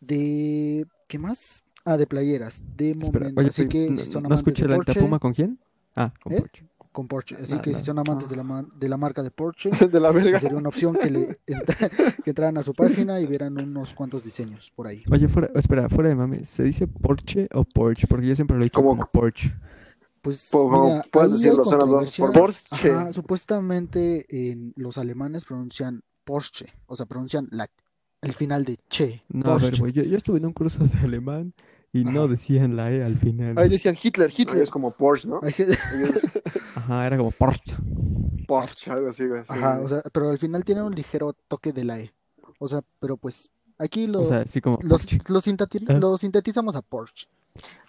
de ¿qué más? Ah, de playeras, de Espera, momento. oye, Así que ¿no, si son ¿no escuché de la Porsche, Puma con quién? Ah, con ¿Eh? Porsche. Con Porsche. Así No, que no. si son amantes de la, ma- de la marca de Porsche, De la verga. sería una opción que, le que entraran a su página y vieran unos cuantos diseños por ahí. Oye, fuera, espera, fuera de mame, ¿se dice Porsche o Porsche? Porque yo siempre lo he dicho Como- como Porsche. Pues Pues, mira, puedes decirlo, son las dos. Porsche. Ajá, supuestamente en los alemanes pronuncian Porsche, o sea, pronuncian la, el final de che. No, a ver, güey, yo, yo estuve en un curso de alemán y no decían la E al final. Ahí decían Hitler, Hitler es como Porsche, ¿no? Ajá, era como Porsche. Porsche, algo así, güey. sí. Ajá, o sea, pero al final tiene un ligero toque de la E. O sea, pero pues aquí lo, O sea, así como los, Porsche. lo sinteti- Ah. lo sintetizamos a Porsche.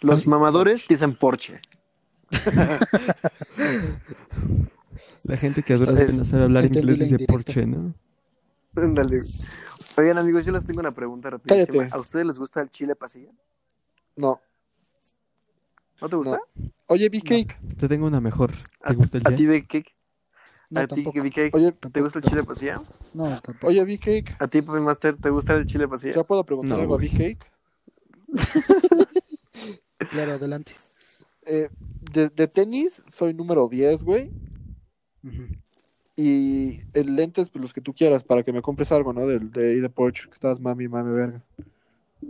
Los mamadores dicen Porsche. La gente que a duras Es- penas sabe hablar entendí inglés dice indirecta. Porsche, ¿no? Ándale. Oigan, amigos, yo les tengo una pregunta rapidísima. Cállate. ¿A ustedes les gusta el chile pasilla? No. ¿No te gusta? Oye, Big Cake. Te tengo una mejor. ¿Te ¿A, gusta el a ti, jazz? Big Cake? No, ¿A ti. Big Cake? Oye, ¿Te gusta el chile pasilla? No, tampoco. oye, Big Cake. ¿A ti, Papi Master, te gusta el chile pasilla? ¿Ya puedo preguntar No, algo a. Big Cake? Claro, adelante. Eh, de, de tenis soy número 10, güey. Y el lentes, pues los que tú quieras, para que me compres algo, ¿no? De, de ahí de Porsche, que estás mami, mami, verga.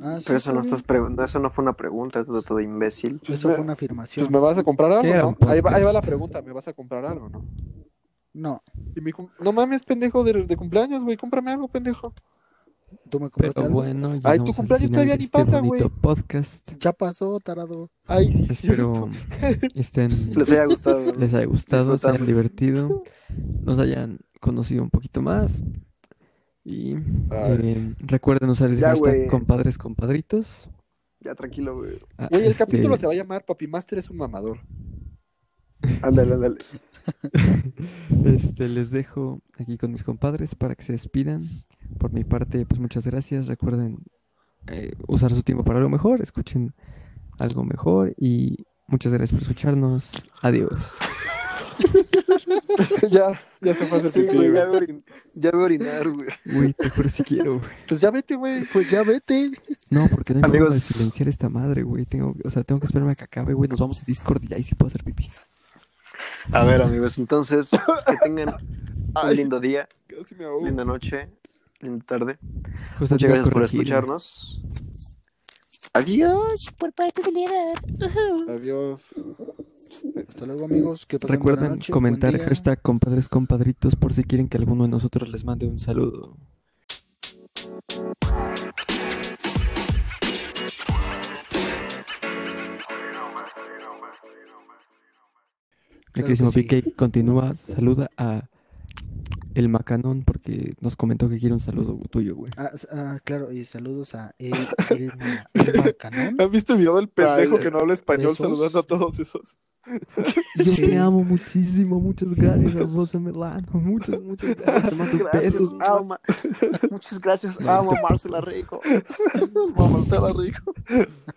Ah, sí, Pero eso no, está estás eso no fue una pregunta, eso todo imbécil. bien. Eso fue una afirmación. Pues me vas a comprar algo, ¿Qué era ¿no? un Ahí va, ahí va la podcast? pregunta, ¿me vas a comprar algo, no? No, Y mi cum- no mames, pendejo, de, de cumpleaños, güey, cómprame algo, pendejo. tú me compraste Pero algo. bueno, Ay, tu cumpleaños todavía de ni este pasa, güey. podcast. Ya pasó, tarado. Ay, sí, Espero estén Les haya gustado. les haya gustado, se hayan divertido, nos hayan conocido un poquito más. Y eh, recuerden usar el Ya, hashtag compadres compadritos. Ya, tranquilo, güey. Ah, Güey, el este, capítulo se va a llamar Papi Master es un mamador. Ándale, ándale. Este, les dejo aquí con mis compadres para que se despidan. Por mi parte, pues muchas gracias. Recuerden eh, usar su tiempo para algo mejor, escuchen algo mejor y muchas gracias por escucharnos. Adiós. ya, ya se fue Sí, pipí, güey, ya voy a orin- ya voy a orinar, güey. Güey, te juro si quiero, güey. Pues ya vete, güey. Pues ya vete. No, porque no hay forma de Amigos. silenciar esta madre, güey. Tengo, o sea, tengo que esperarme a que acabe, güey. Nos vamos a Discord y ahí sí puedo hacer pipí. A ver, amigos, entonces, que tengan un lindo día, Casi me linda noche, linda tarde. Justo Muchas gracias por escucharnos. Adiós. por parte del líder. Adiós. Hasta luego, amigos. Que pasen Recuerden noche, comentar hashtag compadres compadritos por si quieren que alguno de nosotros les mande un saludo. Claro que sí. Continúa, saluda a el Macanón porque nos comentó que quiere un saludo tuyo, güey. Ah, ah, claro, y saludos a el, el, Ma- el Marcanón. ¿Han visto el video del pendejo que no habla español saludando a todos esos? Yo Sí. te amo muchísimo, muchas gracias a vos, Melano. Muchas, muchas gracias. Mando besos. Alma. Muchas gracias, amo a Marcela Rico. Amo a Marcela Rico.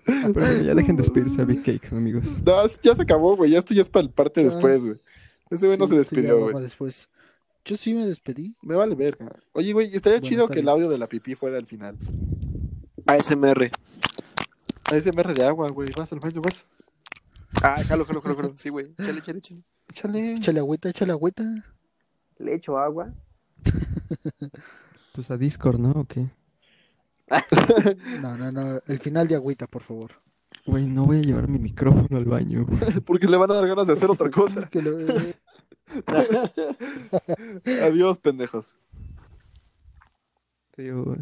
Pero bueno, ya dejen de despedirse a Big Cake, amigos. No, ya se acabó, güey. Ya esto ya es para el parte Ah. después, güey. Ese güey no se despidió, güey. después. Yo sí me despedí. Me vale verga. Oye, güey, estaría Buenas chido que el audio de la pipí fuera al final. ASMR. ASMR de agua, güey. Vas al baño, vas. Ah, jalo, jalo, jalo, jalo. Sí, güey. Chale, chale, chale. Échale. Échale agüita, échale agüita. Le echo agua. Pues a Discord, ¿no? ¿O qué? No, no, no. El final de agüita, por favor. Güey, no voy a llevar mi micrófono al baño. güey. Porque le van a dar ganas de hacer otra cosa. Que lo- eh, Adiós, pendejos. Adiós.